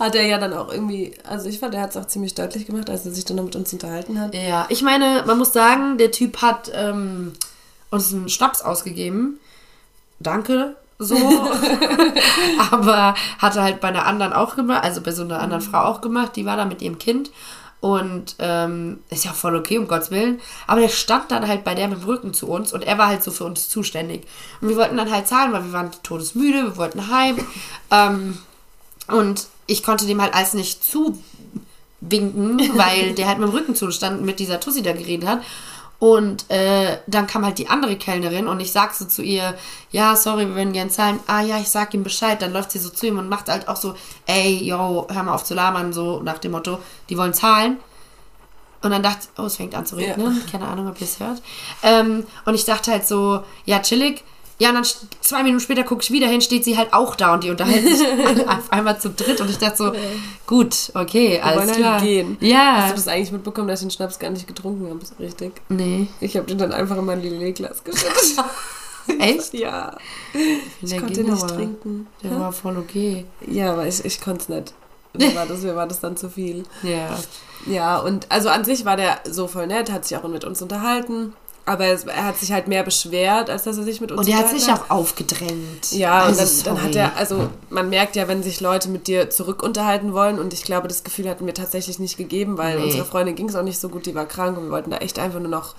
Hat er ja dann auch irgendwie, also ich fand, er hat es auch ziemlich deutlich gemacht, als er sich dann noch mit uns unterhalten hat. Ja, ich meine, man muss sagen, der Typ hat ähm, uns einen Schnaps ausgegeben. Danke, so. Aber hat er halt bei einer anderen auch gemacht, also bei so einer anderen Frau auch gemacht, die war da mit ihrem Kind. Und ähm, ist ja voll okay, um Gottes Willen. Aber der stand dann halt bei der mit dem Rücken zu uns und er war halt so für uns zuständig. Und wir wollten dann halt zahlen, weil wir waren todesmüde, wir wollten heim. Ähm, und ich konnte dem halt alles nicht zuwinken, weil der halt mit dem Rücken zustand und mit dieser Tussi da geredet hat. Und äh, dann kam halt die andere Kellnerin und ich sag so zu ihr, ja, sorry, wir würden gern zahlen. Ah ja, ich sag ihm Bescheid. Dann läuft sie so zu ihm und macht halt auch so, ey, yo, hör mal auf zu labern, so nach dem Motto, die wollen zahlen. Und dann dachte ich, oh, es fängt an zu regnen. Keine Ahnung, ob ihr es hört. Ähm, und ich dachte halt so, ja, chillig. Ja, und dann zwei Minuten später gucke ich wieder hin, steht sie halt auch da und die unterhalten sich auf einmal zu dritt. Und ich dachte so, gut, okay, alles wollen halt klar. gehen. Ja. Hast du das eigentlich mitbekommen, dass ich den Schnaps gar nicht getrunken habe? Ist richtig. nee. Ich habe den dann einfach in mein Lillet-Glas geschüttet. Echt? ja. Ich Der konnte nicht aber. trinken. Der war voll okay. Ja, aber ich, ich konnte es nicht. Mir war, das, mir war das dann zu viel. Ja. Ja, und also an sich war der so voll nett, hat sich auch mit uns unterhalten. Aber er hat sich halt mehr beschwert, als dass er sich mit uns Und er hat sich auch aufgedrängt. Ja, Also, und dann, dann hat er, also man merkt ja, wenn sich Leute mit dir zurück unterhalten wollen und ich glaube, das Gefühl hatten wir tatsächlich nicht gegeben, weil Nee. unserer Freundin ging es auch nicht so gut, die war krank und wir wollten da echt einfach nur noch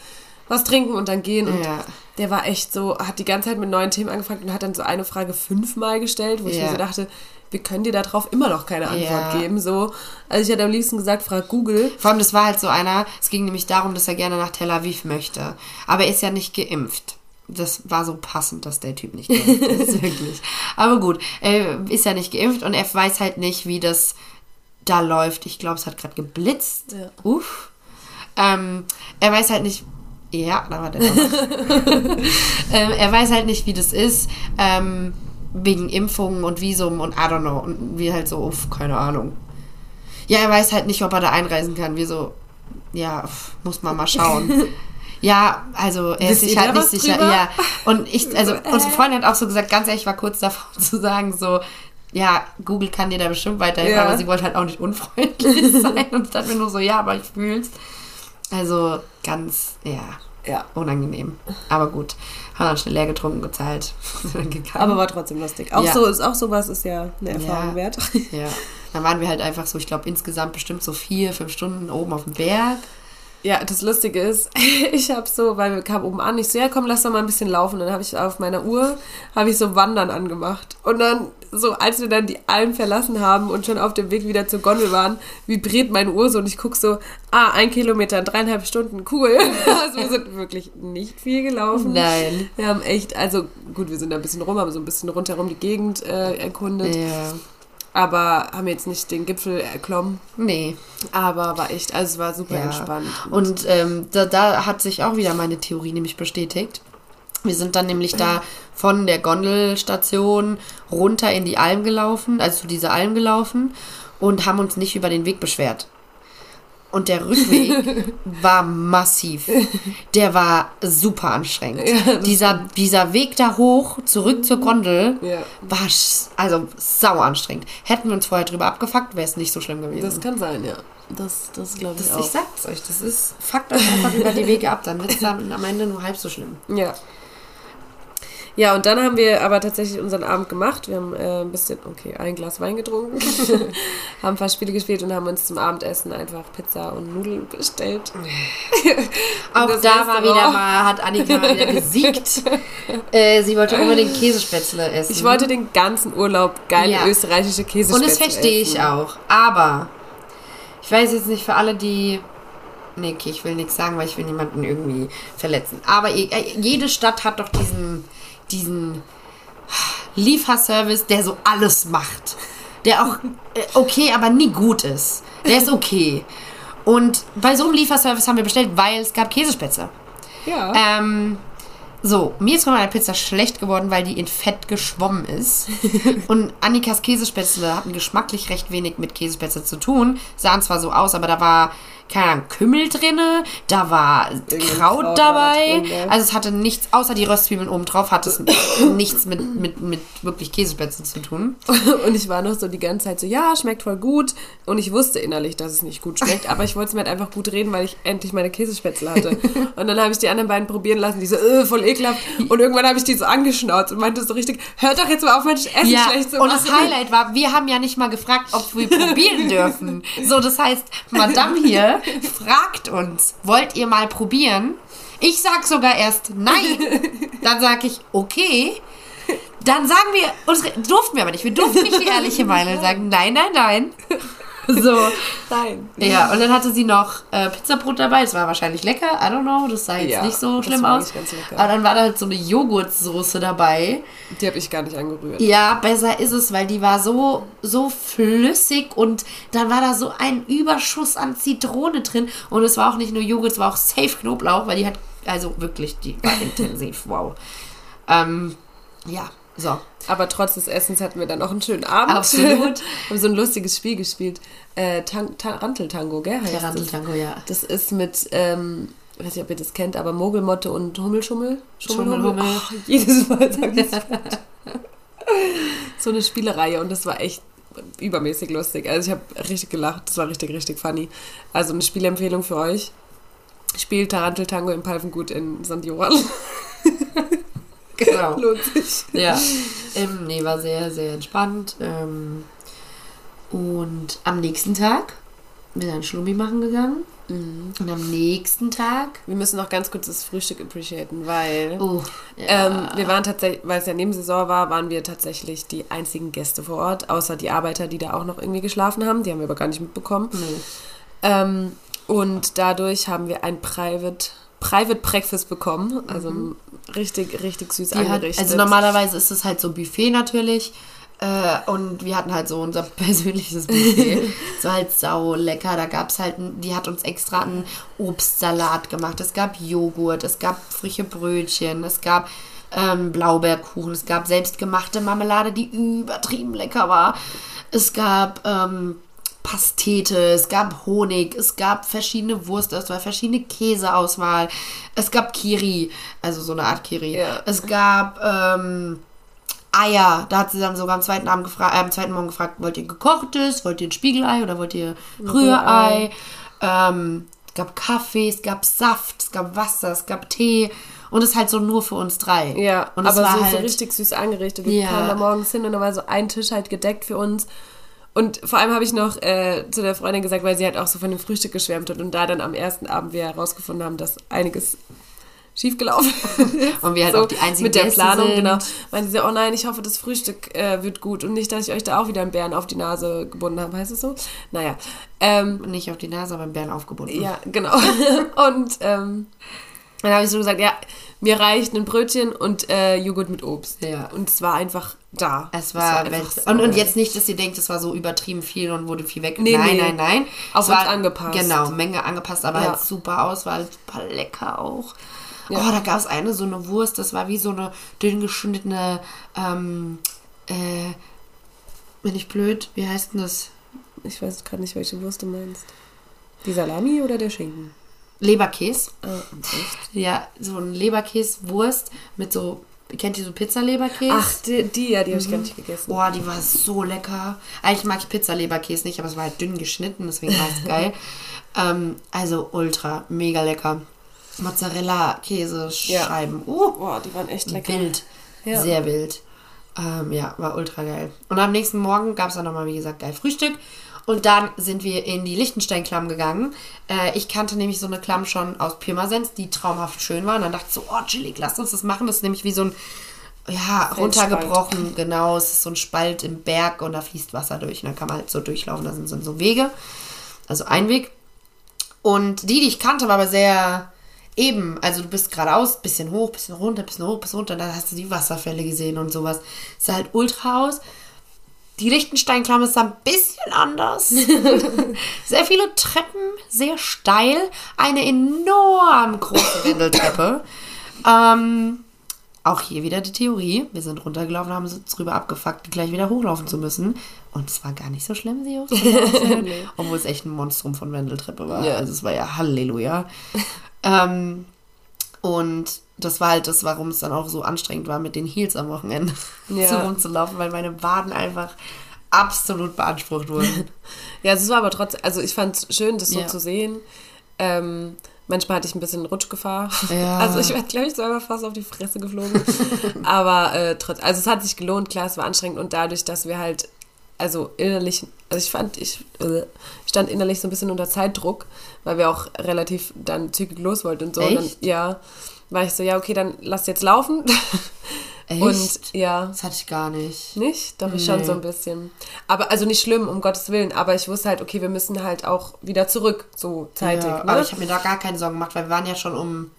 was trinken und dann gehen und Ja. der war echt so, hat die ganze Zeit mit neuen Themen angefragt und hat dann so eine Frage fünfmal gestellt, wo ich Ja. mir so dachte, wir können dir darauf immer noch keine Antwort Ja. geben, so. Also ich hätte am liebsten gesagt, frag Google. Vor allem, das war halt so einer, es ging nämlich darum, dass er gerne nach Tel Aviv möchte. Aber er ist ja nicht geimpft. Das war so passend, dass der Typ nicht geimpft ist, wirklich. Aber gut, er ist ja nicht geimpft und er weiß halt nicht, wie das da läuft. Ich glaube, es hat gerade geblitzt. Ja. Uff. Ähm, er weiß halt nicht, ja, da war der ähm, er weiß halt nicht, wie das ist, ähm, wegen Impfungen und Visum und I don't know. Und wie halt so, uff, keine Ahnung. Ja, er weiß halt nicht, ob er da einreisen kann. Wir so, ja, pf, muss man mal schauen. ja, also er ist Wisst sich ihr halt nicht sicher. drüber? Ja, und ich, also unsere Freundin hat auch so gesagt, ganz ehrlich, ich war kurz davor zu sagen, so, ja, Google kann dir da bestimmt weiterhelfen, Ja. aber sie wollte halt auch nicht unfreundlich sein. Und dachte mir nur so, ja, aber ich fühl's. Also ganz, ja, Ja. unangenehm. Aber gut, haben dann schnell leer getrunken, gezahlt. Aber war trotzdem lustig. Auch Ja. so ist auch sowas ist ja eine Erfahrung Ja. wert. Ja, dann waren wir halt einfach so, ich glaube insgesamt bestimmt so vier, fünf Stunden oben auf dem Berg. Ja, das Lustige ist, ich habe so, weil wir kamen oben an, ich so, ja komm, lass doch mal ein bisschen laufen. Dann habe ich auf meiner Uhr, habe ich so Wandern angemacht. Und dann, so als wir dann die Alm verlassen haben und schon auf dem Weg wieder zur Gondel waren, vibriert meine Uhr so und ich guck so, ah, ein Kilometer, in dreieinhalb Stunden, cool. Also wir sind wirklich nicht viel gelaufen. Nein. Wir haben echt, also gut, wir sind da ein bisschen rum, haben so ein bisschen rundherum die Gegend äh, erkundet, Ja. Aber haben jetzt nicht den Gipfel erklommen. Nee. Aber war echt, also es war super Ja. entspannt. Und ähm, da, da hat sich auch wieder meine Theorie nämlich bestätigt. Wir sind dann nämlich da von der Gondelstation runter in die Alm gelaufen, also zu dieser Alm gelaufen und haben uns nicht über den Weg beschwert. Und der Rückweg war massiv. Der war super anstrengend. Ja, dieser, dieser Weg da hoch, zurück zur Gondel, Ja. war also sau anstrengend. Hätten wir uns vorher drüber abgefuckt, wäre es nicht so schlimm gewesen. Das kann sein, ja. Das, das glaube ich Das, auch. ich sag's euch, das ist, fuckt euch einfach über die Wege ab, dann wird's dann am Ende nur halb so schlimm. Ja. Ja, und dann haben wir aber tatsächlich unseren Abend gemacht. Wir haben äh, ein bisschen, okay, ein Glas Wein getrunken, haben ein paar Spiele gespielt und haben uns zum Abendessen einfach Pizza und Nudeln bestellt. Auch da war wieder Mal- mal, hat Annika wieder gesiegt. äh, sie wollte unbedingt Käsespätzle essen. Ich wollte den ganzen Urlaub geile Ja. österreichische Käsespätzle Und das verstehe ich essen. auch. Aber ich weiß jetzt nicht für alle, die. Nee, okay, ich will nichts sagen, weil ich will niemanden irgendwie verletzen. Aber äh, jede Stadt hat doch diesen, diesen Lieferservice, der so alles macht. Der auch äh, okay, aber nie gut ist. Der ist okay. Und bei so einem Lieferservice haben wir bestellt, weil es gab Käsespätzle. Ja. Ähm, so, mir ist von meiner Pizza schlecht geworden, weil die in Fett geschwommen ist. Und Annikas Käsespätzle hatten geschmacklich recht wenig mit Käsespätzle zu tun. Sahen zwar so aus, aber da war, keine Ahnung, Kümmel drinne, da war Kraut, Kraut dabei. da drin, gell? also es hatte nichts, außer die Röstzwiebeln oben drauf, hat es nichts mit, mit, mit wirklich Käsespätzle zu tun. Und ich war noch so die ganze Zeit so, ja, schmeckt voll gut. Und ich wusste innerlich, dass es nicht gut schmeckt, aber ich wollte es mir halt einfach gut reden, weil ich endlich meine Käsespätzle hatte. Und dann habe ich die anderen beiden probieren lassen, die so, äh, voll ekelhaft. Und irgendwann habe ich die so angeschnauzt und meinte so richtig, hört doch jetzt mal auf, mein Essen Ja, schlecht zu und machen. das Highlight war, wir haben ja nicht mal gefragt, ob wir probieren dürfen. So, das heißt, Madame hier fragt uns, wollt ihr mal probieren? Ich sag sogar erst nein. Dann sag ich, okay. Dann sagen wir, uns durften wir aber nicht. Wir durften nicht die ehrliche Meinung sagen, nein, nein, nein. So. Nein. Ja, und dann hatte sie noch äh, Pizzabrot dabei. Das war wahrscheinlich lecker. I don't know. Das sah jetzt Ja, nicht so schlimm aus. Aber dann war da halt so eine Joghurtsoße dabei. Die habe ich gar nicht angerührt. Ja, besser ist es, weil die war so, so flüssig und dann war da so ein Überschuss an Zitrone drin. Und es war auch nicht nur Joghurt, es war auch safe Knoblauch, weil die hat, also wirklich, die war intensiv, wow. Ähm, ja, so. Aber trotz des Essens hatten wir dann auch einen schönen Abend. Absolut. haben so ein lustiges Spiel gespielt. Äh, Tan Taranteltango, gell? heißt das? Taranteltango, ja. Das ist mit, ähm, ich weiß nicht, ob ihr das kennt, aber Mogelmotte und Hummelschummel. Schummelhummel. Ach, jedes Mal sage ich So eine Spielereihe und das war echt übermäßig lustig. Also ich habe richtig gelacht. Das war richtig, richtig funny. Also eine Spielempfehlung für euch. Spielt Taranteltango im Palfengut in St. Johann. Genau. Lohnt sich. Ja. Ähm, nee, war sehr, sehr entspannt. Ähm, und am nächsten Tag bin ich dann Schlummi machen gegangen. Und am nächsten Tag. Wir müssen noch ganz kurz das Frühstück appreciaten, weil Oh, ja. ähm, wir waren tatsächlich, weil es ja Nebensaison war, waren wir tatsächlich die einzigen Gäste vor Ort, außer die Arbeiter, die da auch noch irgendwie geschlafen haben. Die haben wir aber gar nicht mitbekommen. Nee. Ähm, und dadurch haben wir ein Private, Private Breakfast bekommen. Also richtig, richtig süß Die hat, angerichtet. also normalerweise ist es halt so Buffet natürlich. Äh, und wir hatten halt so unser persönliches Buffet. so halt sau lecker. Da gab es halt, die hat uns extra einen Obstsalat gemacht. Es gab Joghurt, es gab frische Brötchen, es gab ähm, Blaubeerkuchen, es gab selbstgemachte Marmelade, die übertrieben lecker war. Es gab ähm, Pastete, es gab Honig, es gab verschiedene Wurstauswahl, verschiedene Käseauswahl, es gab Kiri, also so eine Art Kiri. Ja. Es gab ähm, Eier. Da hat sie dann sogar am zweiten, Abend gefragt, äh, am zweiten Morgen gefragt, wollt ihr gekochtes, wollt ihr ein Spiegelei oder wollt ihr Rührei? Ähm, es gab Kaffee, es gab Saft, es gab Wasser, es gab Tee. Und es ist halt so nur für uns drei. Ja, und es aber war so, halt, so richtig süß angerichtet. Wir Ja. kamen da morgens hin und da war so ein Tisch halt gedeckt für uns. Und vor allem habe ich noch äh, zu der Freundin gesagt, weil sie halt auch so von dem Frühstück geschwärmt hat und da dann am ersten Abend wir herausgefunden haben, dass einiges schiefgelaufen ist. Und wir halt auch die einzigen Mit der Gäste Planung, sind. genau. Meinte sie, oh nein, ich hoffe, das Frühstück äh, wird gut und nicht, dass ich euch da auch wieder einen Bären auf die Nase gebunden habe. Heißt es so? Naja. Ähm, nicht auf die Nase, aber im Bären aufgebunden. ja, genau. Und ähm, dann habe ich so gesagt, ja, mir reicht ein Brötchen und äh, Joghurt mit Obst. Ja. Und es war einfach da. Es war, einfach Welt- so und, und jetzt nicht, dass ihr denkt, es war so übertrieben viel und wurde viel weg. Nee, nein, nee. nein, nein. Auf es war angepasst. Genau, Menge angepasst, aber Ja. halt super Auswahl, super lecker auch. Ja. Oh, da gab es eine so eine Wurst, das war wie so eine dünn geschnittene, ähm, äh, bin ich blöd, wie heißt denn das? Ich weiß gerade nicht, welche Wurst du meinst. Die Salami oder der Schinken? Leberkäse. Ah, echt? Ja, so ein Leberkäsewurst mit so, kennt ihr so Pizza-Leberkäse? Ach, die, die ja, die habe ich gar nicht gegessen. Boah, die war so lecker. Eigentlich mag ich Pizza-Leberkäse nicht, aber es war halt dünn geschnitten, deswegen war es geil. Ähm, also ultra, mega lecker. Mozzarella, Käse, Ja. Uh, Boah, die waren echt lecker. wild. Ja. Sehr wild. Ähm, ja, war ultra geil. Und am nächsten Morgen gab es dann nochmal, wie gesagt, geil Frühstück. Und dann sind wir in die Liechtenstein-Klamm gegangen. Äh, ich kannte nämlich so eine Klamm schon aus Pirmasens, die traumhaft schön war. Und dann dachte ich so, oh, chillig, lass uns das machen. Das ist nämlich wie so ein, ja, runtergebrochen, genau. Es ist so ein Spalt im Berg und da fließt Wasser durch. Und dann kann man halt so durchlaufen. Da sind so Wege. Also ein Weg. Und die, die ich kannte, war aber sehr eben. Also du bist geradeaus, bisschen hoch, bisschen runter, bisschen hoch, bisschen runter. Dann hast du die Wasserfälle gesehen und sowas. Sah halt ultra aus. Die Lichtensteinklamm ist ein bisschen anders. sehr viele Treppen, sehr steil. Eine enorm große Wendeltreppe. ähm, auch hier wieder die Theorie. Wir sind runtergelaufen, haben uns drüber abgefuckt, gleich wieder hochlaufen zu müssen. Und es war gar nicht so schlimm, sie hochzulaufen. Nee. Obwohl es echt ein Monstrum von Wendeltreppe war. Ja. Also es war ja Halleluja. Ähm, und das war halt das, warum es dann auch so anstrengend war, mit den Heels am Wochenende Ja. so rumzulaufen, weil meine Waden einfach absolut beansprucht wurden. Ja, es war aber trotzdem, also ich fand es schön, das so Ja. zu sehen. Ähm, manchmal hatte ich ein bisschen Rutschgefahr. Ja. Also ich werde, glaube ich, selber fast auf die Fresse geflogen. aber äh, trotz, also es hat sich gelohnt, klar, es war anstrengend und dadurch, dass wir halt, also innerlich, also ich fand, ich äh, stand innerlich so ein bisschen unter Zeitdruck, weil wir auch relativ dann zügig los wollten und so. Und dann, Echt? ja, war ich so, ja, okay, dann lass jetzt laufen. Echt? Und ja, das hatte ich gar nicht. nicht? Doch, ich schon Nee. so ein bisschen. Aber, also nicht schlimm, um Gottes Willen, aber ich wusste halt, okay, wir müssen halt auch wieder zurück, so zeitig. Ja, ne? Aber ich habe mir da gar keine Sorgen gemacht, weil wir waren ja schon um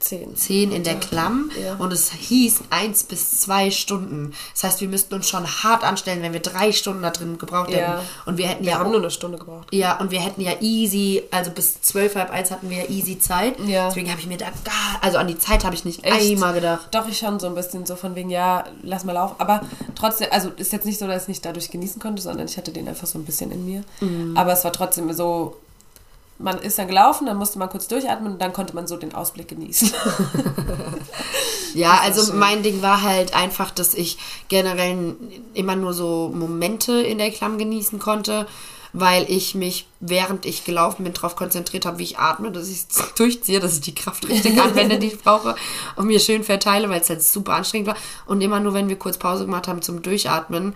Zehn. 10 in der Klamm Ja. und es hieß 1 bis 2 Stunden. Das heißt, wir müssten uns schon hart anstellen, wenn wir drei Stunden da drin gebraucht Ja. hätten. Und wir hätten Wir ja haben auch- nur eine Stunde gebraucht. Ja, und wir hätten ja easy, also bis zwölf, halb eins hatten wir ja easy Zeit. Ja. Deswegen habe ich mir da gar, also an die Zeit habe ich nicht Echt? einmal gedacht. Doch, ich schon so ein bisschen so von wegen, ja, lass mal laufen. Aber trotzdem, also ist jetzt nicht so, dass ich nicht dadurch genießen konnte, sondern ich hatte den einfach so ein bisschen in mir. Mhm. Aber es war trotzdem so, man ist dann gelaufen, dann musste man kurz durchatmen und dann konnte man so den Ausblick genießen. Ja, also schön. mein Ding war halt einfach, dass ich generell immer nur so Momente in der Klamm genießen konnte, weil ich mich, während ich gelaufen bin, darauf konzentriert habe, wie ich atme, dass ich es durchziehe, dass ich die Kraft richtig anwende, die ich brauche und mir schön verteile, weil es halt super anstrengend war. Und immer nur, wenn wir kurz Pause gemacht haben zum Durchatmen,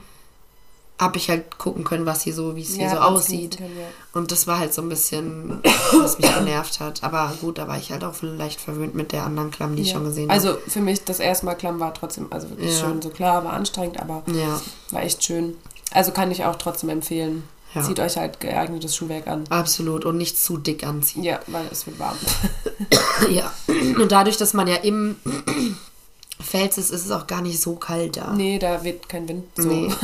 habe ich halt gucken können, was hier so, wie es hier Ja, so aussieht. können, ja. Und das war halt so ein bisschen, was mich genervt hat. Aber gut, da war ich halt auch vielleicht verwöhnt mit der anderen Klamm, die ich Ja. schon gesehen habe. Also für mich das erste Mal Klamm war trotzdem, also wirklich schön, so klar, war anstrengend, aber Ja, war echt schön. Also kann ich auch trotzdem empfehlen. Zieht euch halt geeignetes Schuhwerk an. absolut. Und nicht zu dick anziehen. Ja, weil es wird warm. Ja. Und dadurch, dass man ja im Fels ist, ist es auch gar nicht so kalt da. nee, da weht kein Wind. So. Nee.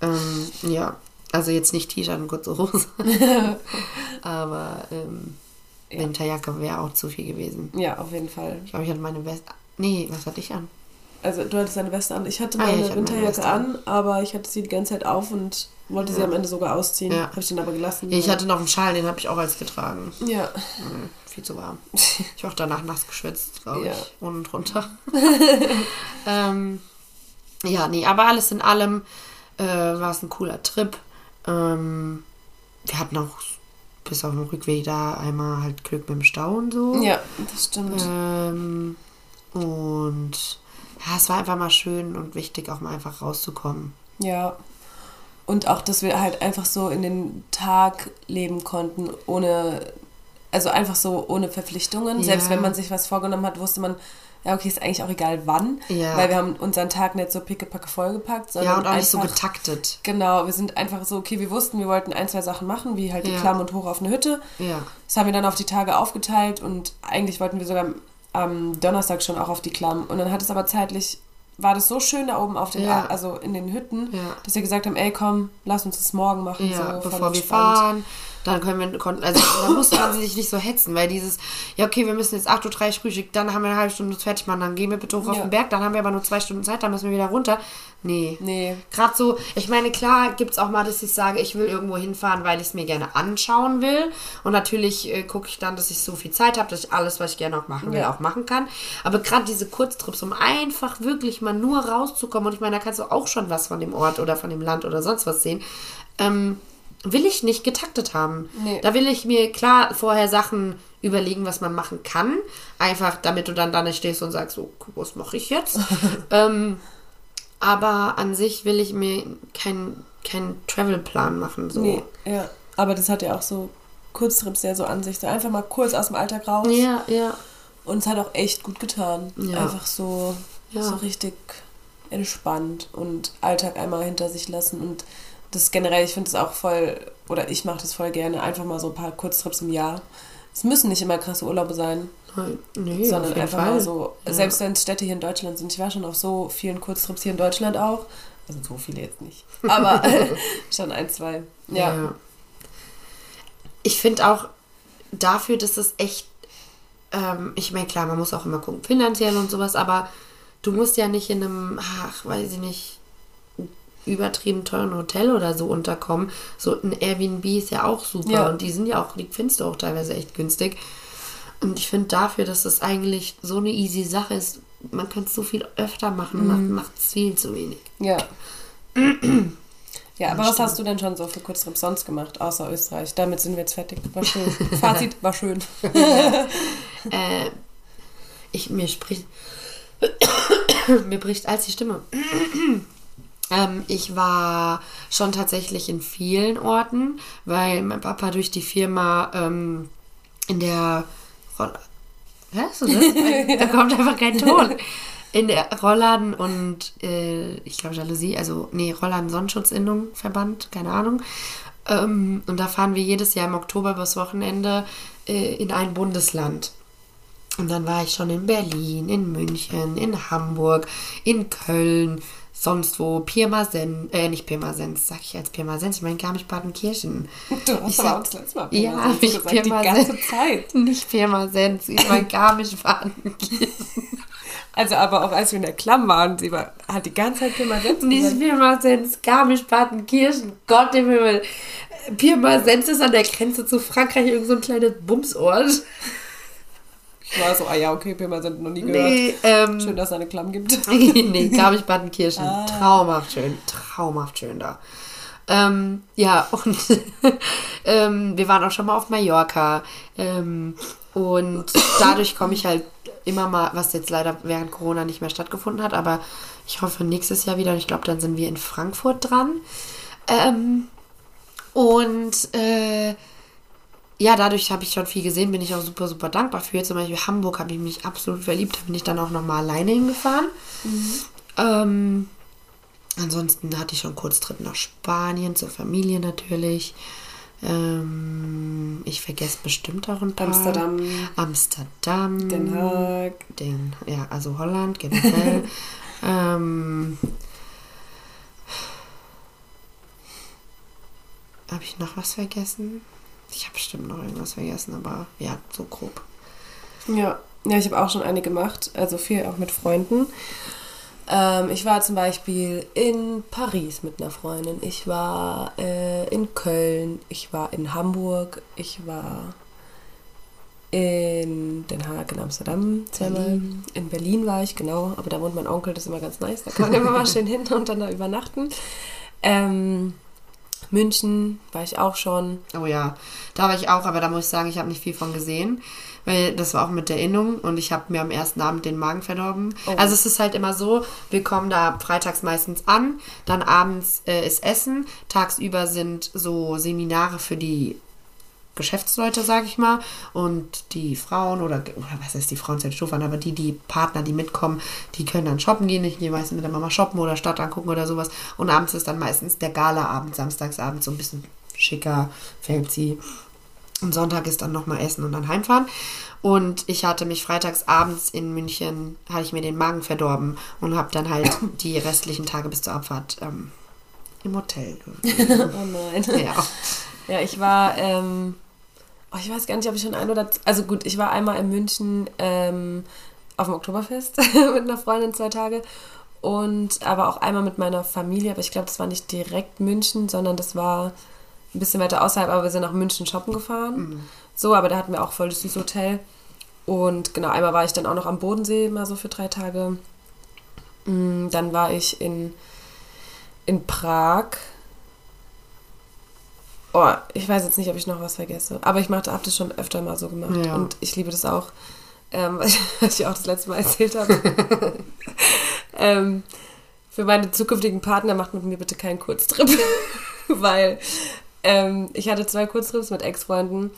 Ähm, ja. Also jetzt nicht T-Shirt und kurze Hose. Aber ähm, Ja. Winterjacke wäre auch zu viel gewesen. Ja, auf jeden Fall. Ich glaube, ich hatte meine Weste. Nee, was hatte ich an? Also du hattest eine Weste an. Ich hatte Ah, ja, meine ich hatte meine Winterjacke an. aber ich hatte sie die ganze Zeit auf und wollte sie Ja. am Ende sogar ausziehen. Ja. Habe ich den aber gelassen. Ich hatte noch einen Schal, den habe ich auch als getragen. Ja. Hm, viel zu warm. Ich war auch danach nass geschwitzt, glaube Ja. ich. Unten drunter. ähm, ja, nee, aber alles in allem äh, war es ein cooler Trip. Ähm, wir hatten auch bis auf den Rückweg da einmal halt Glück mit dem Stau und so. Ja, das stimmt. Ähm, und ja, es war einfach mal schön und wichtig, auch mal einfach rauszukommen. Ja. Und auch, dass wir halt einfach so in den Tag leben konnten, ohne, also einfach so ohne Verpflichtungen. Ja. Selbst wenn man sich was vorgenommen hat, wusste man, ja, okay, ist eigentlich auch egal wann. Ja. Weil wir haben unseren Tag nicht so pickepacke vollgepackt, sondern Ja, und auch nicht so einfach- getaktet. Genau, wir sind einfach so, okay, wir wussten, wir wollten ein, zwei Sachen machen, wie halt die Ja. Klamm und hoch auf eine Hütte. Ja. Das haben wir dann auf die Tage aufgeteilt und eigentlich wollten wir sogar am Donnerstag schon auch auf die Klamm. Und dann hat es aber zeitlich, war das so schön da oben auf den, Ja. also in den Hütten, dass wir gesagt haben, ey komm, lass uns das morgen machen. Ja, so, bevor wir fahren, dann können wir, konnten, also da musste man sich nicht so hetzen, weil dieses, ja okay, wir müssen jetzt 8.30 Uhr Frühstück, dann haben wir eine halbe Stunde fertig machen, dann gehen wir bitte hoch auf Ja. den Berg, dann haben wir aber nur zwei Stunden Zeit, dann müssen wir wieder runter. Nee. Nee, Gerade so, ich meine, klar gibt es auch mal, dass ich sage, ich will irgendwo hinfahren, weil ich es mir gerne anschauen will. Und natürlich äh, gucke ich dann, dass ich so viel Zeit habe, dass ich alles, was ich gerne auch machen will, Ja. auch machen kann. Aber gerade diese Kurztrips, um einfach wirklich mal nur rauszukommen, und ich meine, da kannst du auch schon was von dem Ort oder von dem Land oder sonst was sehen. Ähm, will ich nicht getaktet haben. Nee. Da will ich mir klar vorher Sachen überlegen, was man machen kann. Einfach damit du dann da nicht stehst und sagst, so, was mache ich jetzt? ähm, aber an sich will ich mir keinen kein Travel-Plan machen. So. Nee, ja. Aber das hat ja auch so Kurztrips ja so an sich. So einfach mal kurz aus dem Alltag raus. Ja, ja. Und es hat auch echt gut getan. Ja. Einfach so, ja. so richtig entspannt und Alltag einmal hinter sich lassen. Und das generell, ich finde es auch voll, oder ich mache das voll gerne, einfach mal so ein paar Kurztrips im Jahr. Es müssen nicht immer krasse Urlaube sein. Nee, sondern einfach Fall. mal so, ja. selbst wenn es Städte hier in Deutschland sind. Ich war schon auf so vielen Kurztrips hier in Deutschland auch. Also so viele jetzt nicht. Aber schon ein, zwei. Ja. ja. Ich finde auch dafür, dass es echt, ähm, ich meine, klar, man muss auch immer gucken, finanziell und sowas, aber du musst ja nicht in einem, ach, weiß ich nicht, übertrieben teuren Hotel oder so unterkommen. So ein Airbnb ist ja auch super ja. und die sind ja auch, die findest du auch teilweise echt günstig. Und ich finde dafür, dass das eigentlich so eine easy Sache ist, man könnte es so viel öfter machen, mhm. macht es viel zu wenig. Ja. ja, aber was hast du denn schon so für Kurztrips sonst gemacht, außer Österreich? Damit sind wir jetzt fertig. War schön. Fazit, war schön. äh, ich, mir spricht. mir bricht als die Stimme. Ähm, ich war schon tatsächlich in vielen Orten, weil mein Papa durch die Firma ähm, in der Roll Hörst du das? da kommt einfach kein Ton. In der Rollladen und äh, ich glaube Jalousie, also nee, Rollladen Sonnenschutzinnung Verband, keine Ahnung. Ähm, und da fahren wir jedes Jahr im Oktober übers Wochenende äh, in ein Bundesland. Und dann war ich schon in Berlin, in München, in Hamburg, in Köln, sonst wo, Pirmasens, äh, nicht Pirmasens, sag ich als Pirmasens, ich meine Garmisch-Partenkirchen. Du hast ich aber uns letztes Mal Pirmasens ja, ich gesagt, Pirmasens, die ganze Zeit. Nicht Pirmasens, ich meine Garmisch-Partenkirchen. Also aber auch als wir in der Klamm waren, sie war, hat die ganze Zeit Pirmasens Nicht Pirmasens, Garmisch-Partenkirchen, Gott im Himmel. Pirmasens ist an der Grenze zu Frankreich irgend so ein kleines Bumsort. Ich war so, ah ja, okay, Pirmasens noch nie gehört. Nee, ähm, schön, dass es eine Klamm gibt. nee, Garmisch-Partenkirchen. Ah. Traumhaft schön, traumhaft schön da. Ähm, ja, und ähm, wir waren auch schon mal auf Mallorca. Ähm, und dadurch komme ich halt immer mal, was jetzt leider während Corona nicht mehr stattgefunden hat, aber ich hoffe nächstes Jahr wieder. Und ich glaube, dann sind wir in Frankfurt dran. Ähm, und äh, ja, dadurch habe ich schon viel gesehen, bin ich auch super, super dankbar für. Zum Beispiel Hamburg habe ich mich absolut verliebt, da bin ich dann auch nochmal alleine hingefahren. Mhm. Ähm, ansonsten hatte ich schon Kurztrip nach Spanien, zur Familie natürlich. Ähm, ich vergesse bestimmt auch ein paar. Amsterdam. Amsterdam. Den Haag. Den, ja, also Holland generell. ähm, Habe ich noch was vergessen? Ich habe bestimmt noch irgendwas vergessen, aber ja, so grob. Ja, ja ich habe auch schon eine gemacht, also viel auch mit Freunden. Ähm, ich war zum Beispiel in Paris mit einer Freundin, ich war äh, in Köln, ich war in Hamburg, ich war in Den Haag, in Amsterdam zweimal. Berlin. In Berlin war ich, genau, aber da wohnt mein Onkel, das ist immer ganz nice, da kann man immer mal schön hin und dann da übernachten. Ähm, München war ich auch schon. Oh ja, da war ich auch, aber da muss ich sagen, ich habe nicht viel von gesehen, weil das war auch mit der Innung und ich habe mir am ersten Abend den Magen verdorben. Oh. Also es ist halt immer so, wir kommen da freitags meistens an, dann abends äh, ist Essen, tagsüber sind so Seminare für die Geschäftsleute, sage ich mal, und die Frauen oder, oder was heißt die Frauen sind aber die, die Partner, die mitkommen, die können dann shoppen gehen. Ich gehe meistens mit der Mama shoppen oder Stadt angucken oder sowas. Und abends ist dann meistens der Galaabend, samstagsabend, so ein bisschen schicker, fancy. Und Sonntag ist dann nochmal Essen und dann heimfahren. Und ich hatte mich freitags abends in München, hatte ich mir den Magen verdorben und habe dann halt die restlichen Tage bis zur Abfahrt ähm, im Hotel. oh nein. Ja. Ja, ich war ähm, oh, ich weiß gar nicht, ob ich schon ein oder. Also gut, ich war einmal in München ähm, auf dem Oktoberfest mit einer Freundin zwei Tage. Und aber auch einmal mit meiner Familie, aber ich glaube, das war nicht direkt München, sondern das war ein bisschen weiter außerhalb, aber wir sind nach München shoppen gefahren. Mhm. So, aber da hatten wir auch voll das süße Hotel. Und genau, einmal war ich dann auch noch am Bodensee mal so für drei Tage. Mm, dann war ich in, in Prag Oh, ich weiß jetzt nicht, ob ich noch was vergesse. Aber ich habe das schon öfter mal so gemacht. Ja. Und ich liebe das auch. Ähm, was, ich, was ich auch das letzte Mal erzählt habe. ähm, für meine zukünftigen Partner macht mit mir bitte keinen Kurztrip. Weil ähm, ich hatte zwei Kurztrips mit Ex-Freunden.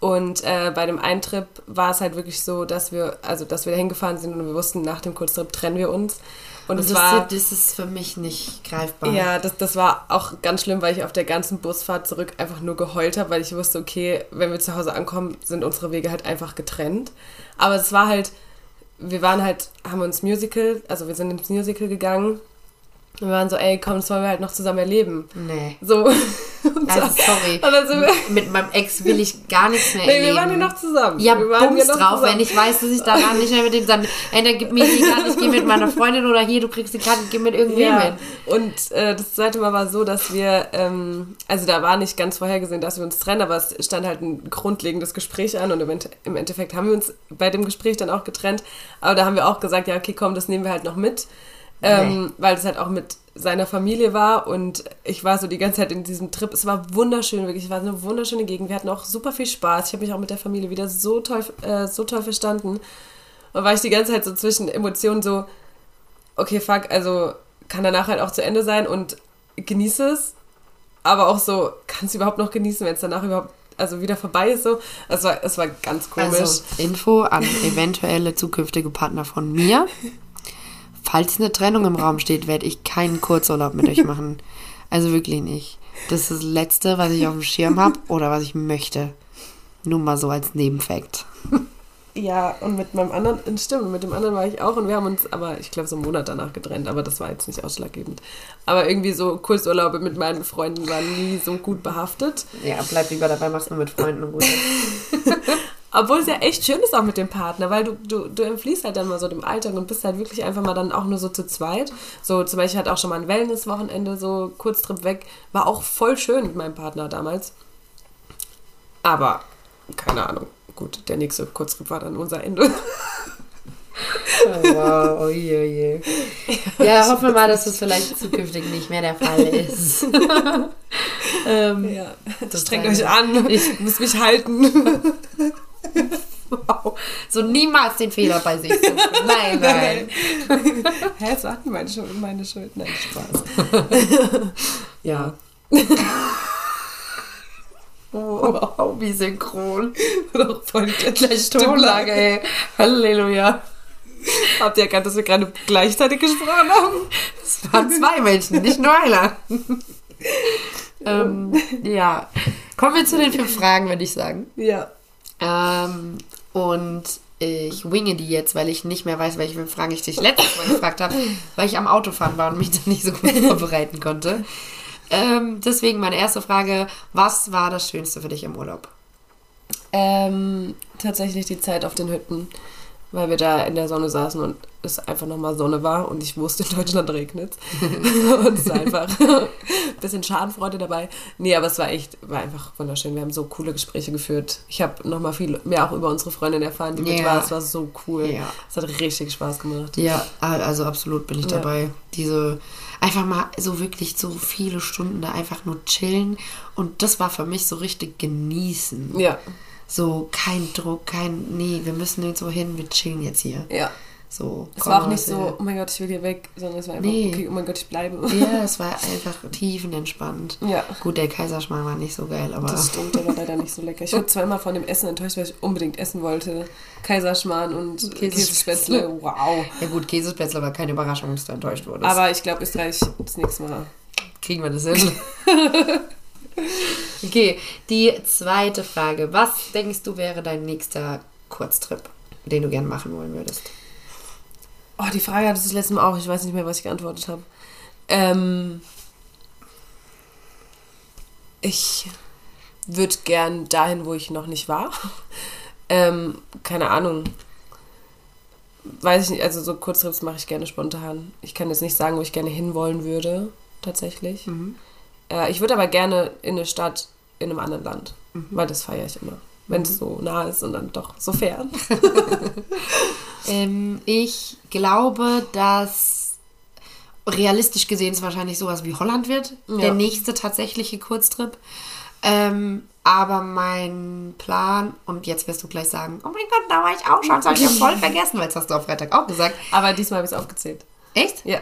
Und äh, bei dem einen Trip war es halt wirklich so, dass wir, also dass wir da hingefahren sind und wir wussten, nach dem Kurztrip trennen wir uns. Und, Und es das, war. das ist für mich nicht greifbar. Ja, das, das war auch ganz schlimm, weil ich auf der ganzen Busfahrt zurück einfach nur geheult habe, weil ich wusste, okay, wenn wir zu Hause ankommen, sind unsere Wege halt einfach getrennt. Aber es war halt, wir waren halt, haben uns Musical, also wir sind ins Musical gegangen. Und wir waren so, ey, komm, das wollen wir halt noch zusammen erleben. Nee. So. Also so- sorry. Wir, Mit meinem Ex will ich gar nichts mehr nee, erleben. wir waren ja noch zusammen. Ja, wir waren Bums ja drauf, zusammen. wenn ich weiß, dass ich daran nicht mehr mit dem dann, ey, dann gib mir die Karte, ich gehe mit meiner Freundin oder hier, du kriegst die Karte, ich geh mit irgendwem Ja, hin. und äh, das zweite Mal war so, dass wir, ähm, also da war nicht ganz vorhergesehen, dass wir uns trennen, aber es stand halt ein grundlegendes Gespräch an und im Endeffekt haben wir uns bei dem Gespräch dann auch getrennt. Aber da haben wir auch gesagt, ja, okay, komm, das nehmen wir halt noch mit. Ähm, Weil es halt auch mit seiner Familie war und ich war so die ganze Zeit in diesem Trip. Es war wunderschön, wirklich. Es war eine wunderschöne Gegend. Wir hatten auch super viel Spaß. Ich habe mich auch mit der Familie wieder so toll, äh, so toll verstanden. Und war ich die ganze Zeit so zwischen Emotionen so, okay, fuck, also kann danach halt auch zu Ende sein und genieße es. Aber auch so, kannst du überhaupt noch genießen, wenn es danach überhaupt, also wieder vorbei ist so. Es war, es war ganz komisch. Also Info an eventuelle zukünftige Partner von mir. Falls eine Trennung im Raum steht, werde ich keinen Kurzurlaub mit euch machen. Also wirklich nicht. Das ist das Letzte, was ich auf dem Schirm habe oder was ich möchte. Nur mal so als Nebenfakt. ja, und mit meinem anderen, stimmt, mit dem anderen war ich auch und wir haben uns aber, ich glaube, so einen Monat danach getrennt, aber das war jetzt nicht ausschlaggebend. Aber irgendwie so Kurzurlaube mit meinen Freunden waren nie so gut behaftet. Ja, bleib lieber dabei, mach's nur mit Freunden und gut. Obwohl es ja echt schön ist auch mit dem Partner, weil du, du, du entfliehst halt dann mal so dem Alltag und bist halt wirklich einfach mal dann auch nur so zu zweit. So zum Beispiel hatte auch schon mal ein Wellness-Wochenende, so Kurztrip weg. War auch voll schön mit meinem Partner damals. Aber, keine Ahnung. Gut, der nächste Kurztrip war dann unser Ende. Oh, wow, oje, oje. Ja, hoffen wir mal, dass das vielleicht zukünftig nicht mehr der Fall ist. ähm, Ja, Das strengt euch an. Ich muss mich halten. Wow. So niemals den Fehler bei sich suchen. Nein, nein. Hä, es war nicht meine Schuld, meine Schuld. Nein, Spaß. Ja. Wow, wie synchron. Voll Gleich Tonlage, ey. Halleluja. Habt ihr erkannt, dass wir gerade gleichzeitig gesprochen haben? Es waren zwei Menschen, nicht nur einer. ähm, ja. Kommen wir zu den fünf Fragen, würde ich sagen. Ja. Ähm, und ich winge die jetzt, weil ich nicht mehr weiß, welche fünf Fragen ich dich letztes Mal gefragt habe, weil ich am Autofahren war und mich dann nicht so gut vorbereiten konnte. Ähm, deswegen meine erste Frage: Was war das Schönste für dich im Urlaub? Ähm, tatsächlich die Zeit auf den Hütten, weil wir da in der Sonne saßen und es einfach nochmal Sonne war und ich wusste, in Deutschland regnet Und es war einfach ein bisschen Schadenfreude dabei. Nee, aber es war echt, war einfach wunderschön. Wir haben so coole Gespräche geführt. Ich habe nochmal viel mehr auch über unsere Freundin erfahren, die mit Ja. war. Es war so cool. Ja. Es hat richtig Spaß gemacht. Ja, also absolut bin ich Ja. dabei. Diese einfach mal so wirklich so viele Stunden da einfach nur chillen und das war für mich so richtig genießen. Ja, So kein Druck, kein nee, wir müssen jetzt so hin, wir chillen jetzt hier. ja. So. Es war auch nicht so, will. oh mein Gott, ich will hier weg, sondern es war einfach, Nee. okay, oh mein Gott, ich bleibe. Ja, es war einfach tiefenentspannt. Ja. Gut, der Kaiserschmarrn war nicht so geil, aber Das stimmt, der war leider nicht so lecker. Ich war zweimal von dem Essen enttäuscht, weil ich unbedingt essen wollte. Kaiserschmarrn und Käsespätzle. Käsespätzle, wow. ja gut, Käsespätzle war keine Überraschung, dass du enttäuscht wurdest. Aber ich glaube, Österreich das nächste Mal. Kriegen wir das hin? okay, die zweite Frage. Was denkst du wäre dein nächster Kurztrip, den du gern machen wollen würdest? Oh, die Frage hatte ich das letzte Mal auch. Ich weiß nicht mehr, was ich geantwortet habe. Ähm, ich würde gern dahin, wo ich noch nicht war. Ähm, keine Ahnung. Weiß ich nicht, also so Kurztrips mache ich gerne spontan. Ich kann jetzt nicht sagen, wo ich gerne hinwollen würde, tatsächlich. Äh, ich würde aber gerne in eine Stadt in einem anderen Land, weil das feiere ich immer. Wenn es so nah ist und dann doch so fern. Ähm, ich glaube, dass realistisch gesehen es wahrscheinlich sowas wie Holland wird. Ja. Der nächste tatsächliche Kurztrip. Ähm, aber mein Plan, und jetzt wirst du gleich sagen, oh mein Gott, da war ich auch schon, das habe ich ja voll vergessen, weil das hast du am Freitag auch gesagt. Aber diesmal habe ich es aufgezählt. Echt? Ja.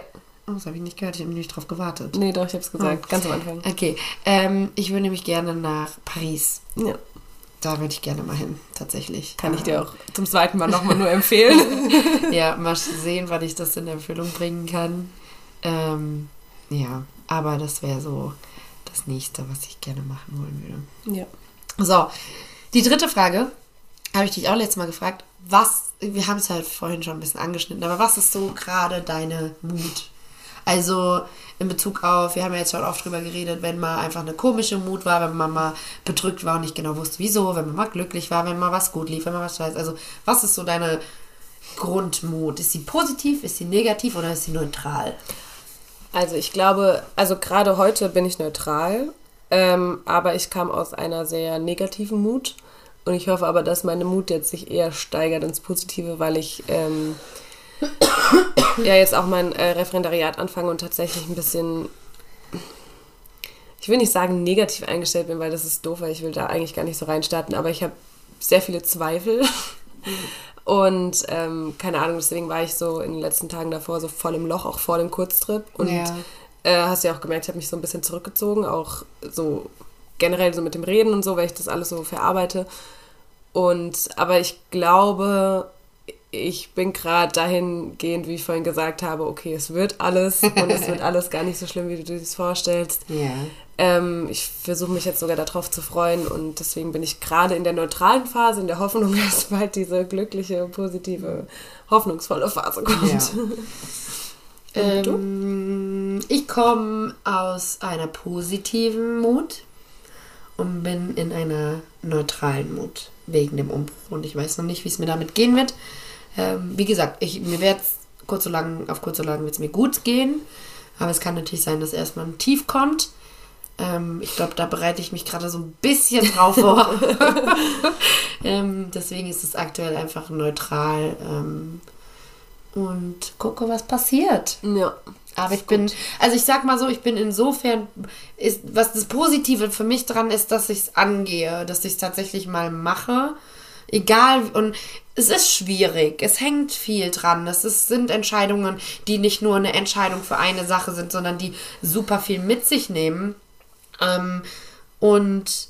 Oh, das habe ich nicht gehört, ich habe nicht drauf gewartet. Nee, doch, ich habe es gesagt, ganz am Anfang. Okay, ähm, ich würde nämlich gerne nach Paris. Ja. Da würde ich gerne mal hin, tatsächlich. Kann ich dir auch zum zweiten Mal nochmal nur empfehlen. ja, mal sehen, wann ich das in Erfüllung bringen kann. Ähm, ja, aber das wäre so das nächste, was ich gerne machen wollen würde. ja. So, die dritte Frage habe ich dich auch letztes Mal gefragt. Was, wir haben es halt vorhin schon ein bisschen angeschnitten, aber was ist so gerade deine Mut? Also in Bezug auf, wir haben ja jetzt schon oft drüber geredet, wenn mal einfach eine komische Mut war, wenn man mal bedrückt war und nicht genau wusste, wieso, wenn man mal glücklich war, wenn mal was gut lief, wenn man was scheiße. Also, was ist so deine Grundmut? Ist sie positiv, ist sie negativ oder ist sie neutral? Also ich glaube, also gerade heute bin ich neutral, ähm, aber ich kam aus einer sehr negativen Mut und ich hoffe aber, dass meine Mut jetzt sich eher steigert ins Positive, weil ich ähm, ja jetzt auch mein äh, Referendariat anfange und tatsächlich ein bisschen, ich will nicht sagen negativ eingestellt bin, weil das ist doof, weil ich will da eigentlich gar nicht so reinstarten, aber ich habe sehr viele Zweifel. Und ähm, keine Ahnung, deswegen war ich so in den letzten Tagen davor so voll im Loch, auch vor dem Kurztrip. Und Ja. äh, hast ja auch gemerkt, ich habe mich so ein bisschen zurückgezogen, auch so generell so mit dem Reden und so, weil ich das alles so verarbeite. Und aber ich glaube, ich bin gerade dahingehend, wie ich vorhin gesagt habe, okay, es wird alles und es wird alles gar nicht so schlimm, wie du dir das vorstellst. Ja. Ähm, ich versuche mich jetzt sogar darauf zu freuen und deswegen bin ich gerade in der neutralen Phase, in der Hoffnung, dass bald diese glückliche, positive, hoffnungsvolle Phase kommt. Ja. Ähm, ich komme aus einer positiven Mut und bin in einer neutralen Mut wegen dem Umbruch. Und ich weiß noch nicht, wie es mir damit gehen wird. Ähm, wie gesagt, ich, mir wird kurz so lang, auf kurz so lang wird es mir gut gehen. Aber es kann natürlich sein, dass erstmal ein Tief kommt. Ähm, ich glaube, da bereite ich mich gerade so ein bisschen drauf vor. ähm, deswegen ist es aktuell einfach neutral. Ähm, und gucke, was passiert. Ja. Aber ich bin, also ich sag mal so, ich bin insofern, ist, was das Positive für mich dran ist, dass ich es angehe, dass ich es tatsächlich mal mache. Egal, und es ist schwierig, es hängt viel dran. Es ist, sind Entscheidungen, die nicht nur eine Entscheidung für eine Sache sind, sondern die super viel mit sich nehmen. Ähm, und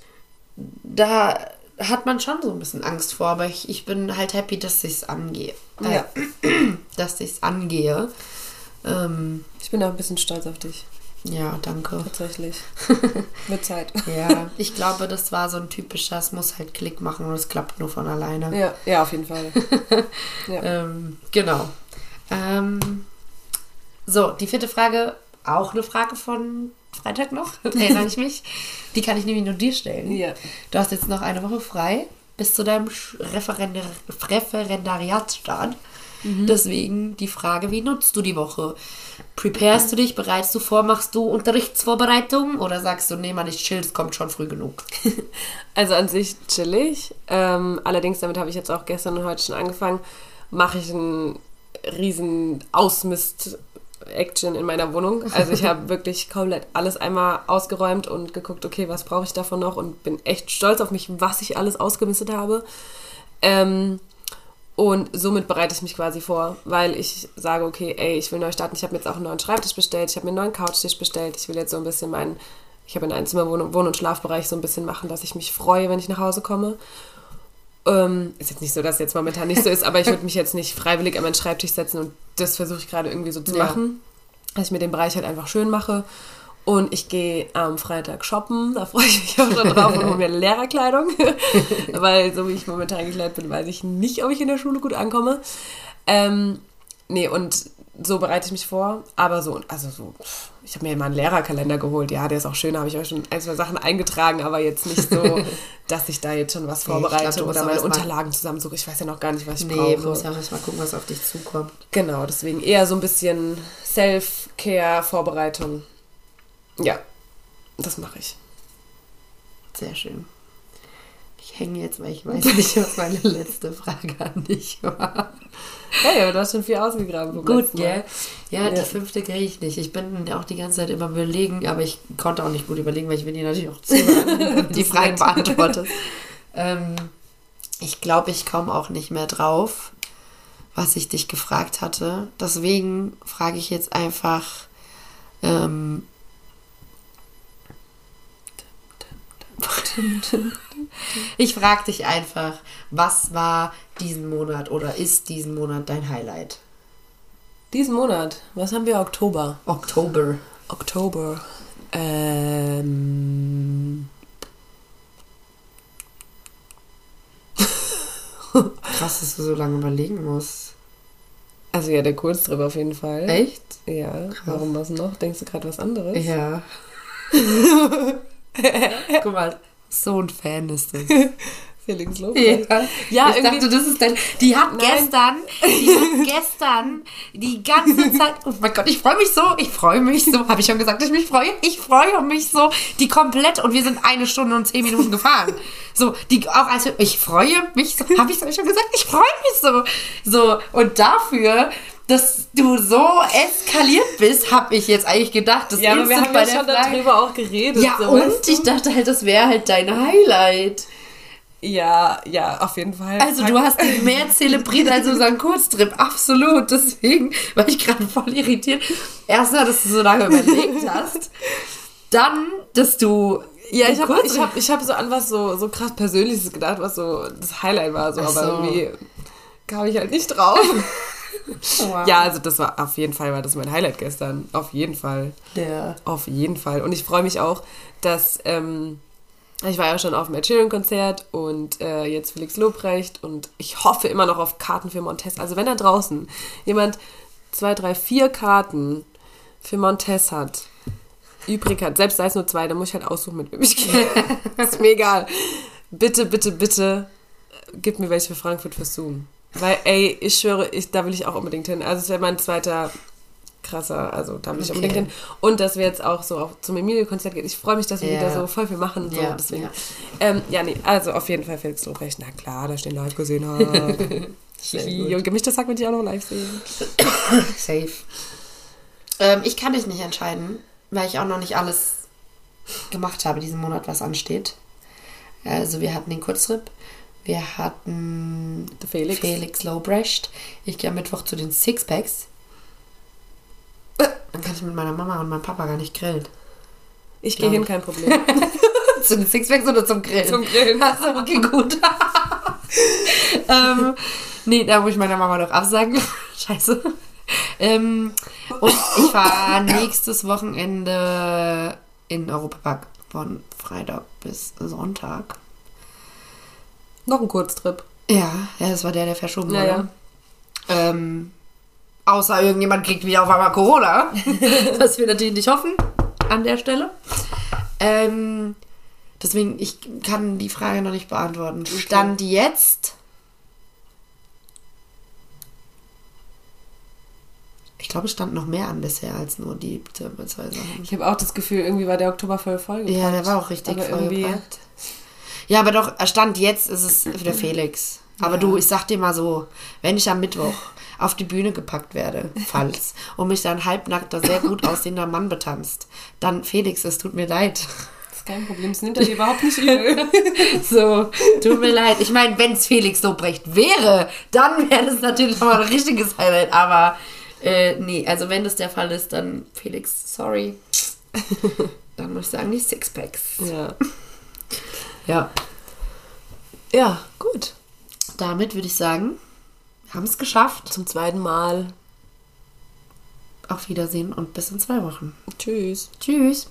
da hat man schon so ein bisschen Angst vor, aber ich, ich bin halt happy, dass ich es angehe. Äh, Ja. dass ich es angehe. Ähm, Ich bin auch ein bisschen stolz auf dich, ja, danke. tatsächlich. Mit Zeit. Ja, ich glaube, das war so ein typischer, es muss halt Klick machen und es klappt nur von alleine. Ja, ja, auf jeden Fall. Ja. Ähm, genau. Ähm, so, die vierte Frage, auch eine Frage von Freitag noch, erinnere ich mich. Die kann ich nämlich nur dir stellen. Ja. Du hast jetzt noch eine Woche frei bis zu deinem Referendar Referendariatsstart. Deswegen die Frage, wie nutzt du die Woche? Preparest du dich, bereitest du vor, machst du Unterrichtsvorbereitung oder sagst du, nee, Mann, ich chill, es kommt schon früh genug? Also an sich chillig. Ähm, allerdings, damit habe ich jetzt auch gestern und heute schon angefangen, mache ich einen riesen Ausmist-Action in meiner Wohnung. Also ich habe wirklich komplett alles einmal ausgeräumt und geguckt, okay, was brauche ich davon noch und bin echt stolz auf mich, was ich alles ausgemistet habe. Ähm, und somit bereite ich mich quasi vor, weil ich sage, okay, ey, ich will neu starten. Ich habe mir jetzt auch einen neuen Schreibtisch bestellt, ich habe mir einen neuen Couchtisch bestellt. Ich will jetzt so ein bisschen meinen, ich habe in einem Zimmer Wohn- Wohn- und Schlafbereich so ein bisschen machen, dass ich mich freue, wenn ich nach Hause komme. Ähm, ist jetzt nicht so, dass jetzt momentan nicht so ist, aber ich würde mich jetzt nicht freiwillig an meinen Schreibtisch setzen und das versuche ich gerade irgendwie so zu Ja. machen, dass ich mir den Bereich halt einfach schön mache. Und ich gehe am Freitag shoppen, da freue ich mich auch schon drauf und hole mir Lehrerkleidung, weil so wie ich momentan gekleidet bin, weiß ich nicht, ob ich in der Schule gut ankomme. Ähm, nee, und so bereite ich mich vor, aber so, also so, ich habe mir mal einen Lehrerkalender geholt, ja, der ist auch schön, da habe ich auch schon ein, zwei Sachen eingetragen, aber jetzt nicht so, dass ich da jetzt schon was Nee, glaub, vorbereite musst oder meine Unterlagen zusammensuche. Ich weiß ja noch gar nicht, was ich Nee, brauche. du musst ja auch erst mal gucken, was auf dich zukommt. Genau, deswegen eher so ein bisschen Self-Care-Vorbereitung. Ja, das mache ich. Sehr schön. Ich hänge jetzt, weil ich weiß nicht, was meine letzte Frage an dich war. Hey, aber du hast schon viel ausgegraben. Gut, gell? Ja, Ja. die fünfte kriege ich nicht. Ich bin auch die ganze Zeit immer überlegen, aber ich konnte auch nicht gut überlegen, weil ich will dir natürlich auch zuhören, die Fragen beantwortest. Ähm, ich glaube, ich komme auch nicht mehr drauf, was ich dich gefragt hatte. Deswegen frage ich jetzt einfach, ähm, ich frage dich einfach, was war diesen Monat oder ist diesen Monat dein Highlight? Diesen Monat, was haben wir? Oktober. Oktober. Oktober. Ähm. Krass, dass du so lange überlegen musst. Also ja, der Kurztrip auf jeden Fall. Echt? Ja. Warum was noch? Denkst du gerade was anderes? Ja. Guck mal, so ein Fan ist das. Felix Lobrecht. Ja, Ja, ich irgendwie- dachte, das ist dein. Die hat Nein. gestern, die hat gestern die ganze Zeit. Oh mein Gott, ich freue mich so, ich freue mich so. Habe ich schon gesagt, dass ich mich freue? Ich freue mich so. Die komplett und wir sind eine Stunde und zehn Minuten gefahren. So, die auch als ich freue mich so. Habe ich es euch schon gesagt? Ich freue mich so. So und dafür. Dass du so eskaliert bist, habe ich jetzt eigentlich gedacht. Das Ja, aber wir haben ja schon Frage- darüber auch geredet. Ja, so, und ich dachte halt, das wäre halt dein Highlight. Ja, ja, auf jeden Fall. Also du hast ihn mehr zelebriert als unseren Kurztrip, absolut. Deswegen war ich gerade voll irritiert. Erstmal, dass du so lange überlegt hast. Dann, dass du... Ja, ich habe ich hab, ich hab so an was so, so krass Persönliches gedacht, was so das Highlight war, so, Ach aber so. irgendwie kam ich halt nicht drauf. Wow. ja, also das war auf jeden Fall war das mein Highlight gestern. Auf jeden Fall. Der, Auf jeden Fall. Und ich freue mich auch, dass ähm, ich war ja schon auf dem Ed Sheeran-Konzert und äh, jetzt Felix Lobrecht und ich hoffe immer noch auf Karten für Montez. Also wenn da draußen jemand zwei, drei, vier Karten für Montez hat, übrig hat, selbst sei es nur zwei, dann muss ich halt aussuchen, mit wem ich gehe. ist mir egal. Bitte, bitte, bitte, äh, gib mir welche für Frankfurt für Zoom. Weil, ey, ich schwöre, ich, da will ich auch unbedingt hin. Also es wäre mein zweiter krasser, also da will ich Okay. unbedingt hin. Und dass wir jetzt auch so auch zum Emilio-Konzert gehen. Ich freue mich, dass wir Ja. wieder so voll viel machen. So, Ja, deswegen. ja. Ähm, ja, nee, also auf jeden Fall Felix Lobrecht. Na klar, da stehen live gesehen habe. Sehr Hihi. gut. Und gemischtes Hack will ich auch noch live sehen. safe. Ähm, ich kann mich nicht entscheiden, weil ich auch noch nicht alles gemacht habe diesen Monat, was ansteht. Also wir hatten den Kurztrip, wir hatten Der Felix. Felix Lobrecht. Ich gehe am Mittwoch zu den Sixpacks. Dann kann ich mit meiner Mama und meinem Papa gar nicht grillen. Ich gehe hin, kein Problem. zu den Sixpacks oder zum Grillen? Zum Grillen. Achso, okay, gut. ähm, nee, da muss ich meiner Mama doch absagen. Scheiße. Ähm, und ich fahre nächstes Wochenende in Europapark von Freitag bis Sonntag. Noch ein Kurztrip. Ja, ja, das war der, der verschoben Ja, wurde. ja. Ähm, außer irgendjemand kriegt wieder auf einmal Corona. was wir natürlich nicht hoffen an der Stelle. Ähm, deswegen, ich kann die Frage noch nicht beantworten. Stand jetzt. Ich glaube, es stand noch mehr an bisher als nur die zwei Sachen. Ich habe auch das Gefühl, irgendwie war der Oktober voll voll. Ja, der war auch richtig vollgepackt. Ja, aber doch, Stand jetzt ist es der Felix. Aber du, ich sag dir mal so, wenn ich am Mittwoch auf die Bühne gepackt werde, falls, und mich dann halbnackter, sehr gut aussehender Mann betanzt, dann Felix, es tut mir leid. Das ist kein Problem, das nimmt er dir überhaupt nicht übel. So, tut mir leid. Ich meine, wenn es Felix Lobrecht wäre, dann wäre das natürlich nochmal ein richtiges Highlight. Aber äh, nee, also wenn das der Fall ist, dann Felix, sorry. Dann muss ich sagen, die Sixpacks. ja. Ja. ja, gut. Damit würde ich sagen, wir haben es geschafft. Zum zweiten Mal. Auf Wiedersehen und bis in zwei Wochen. Tschüss. Tschüss.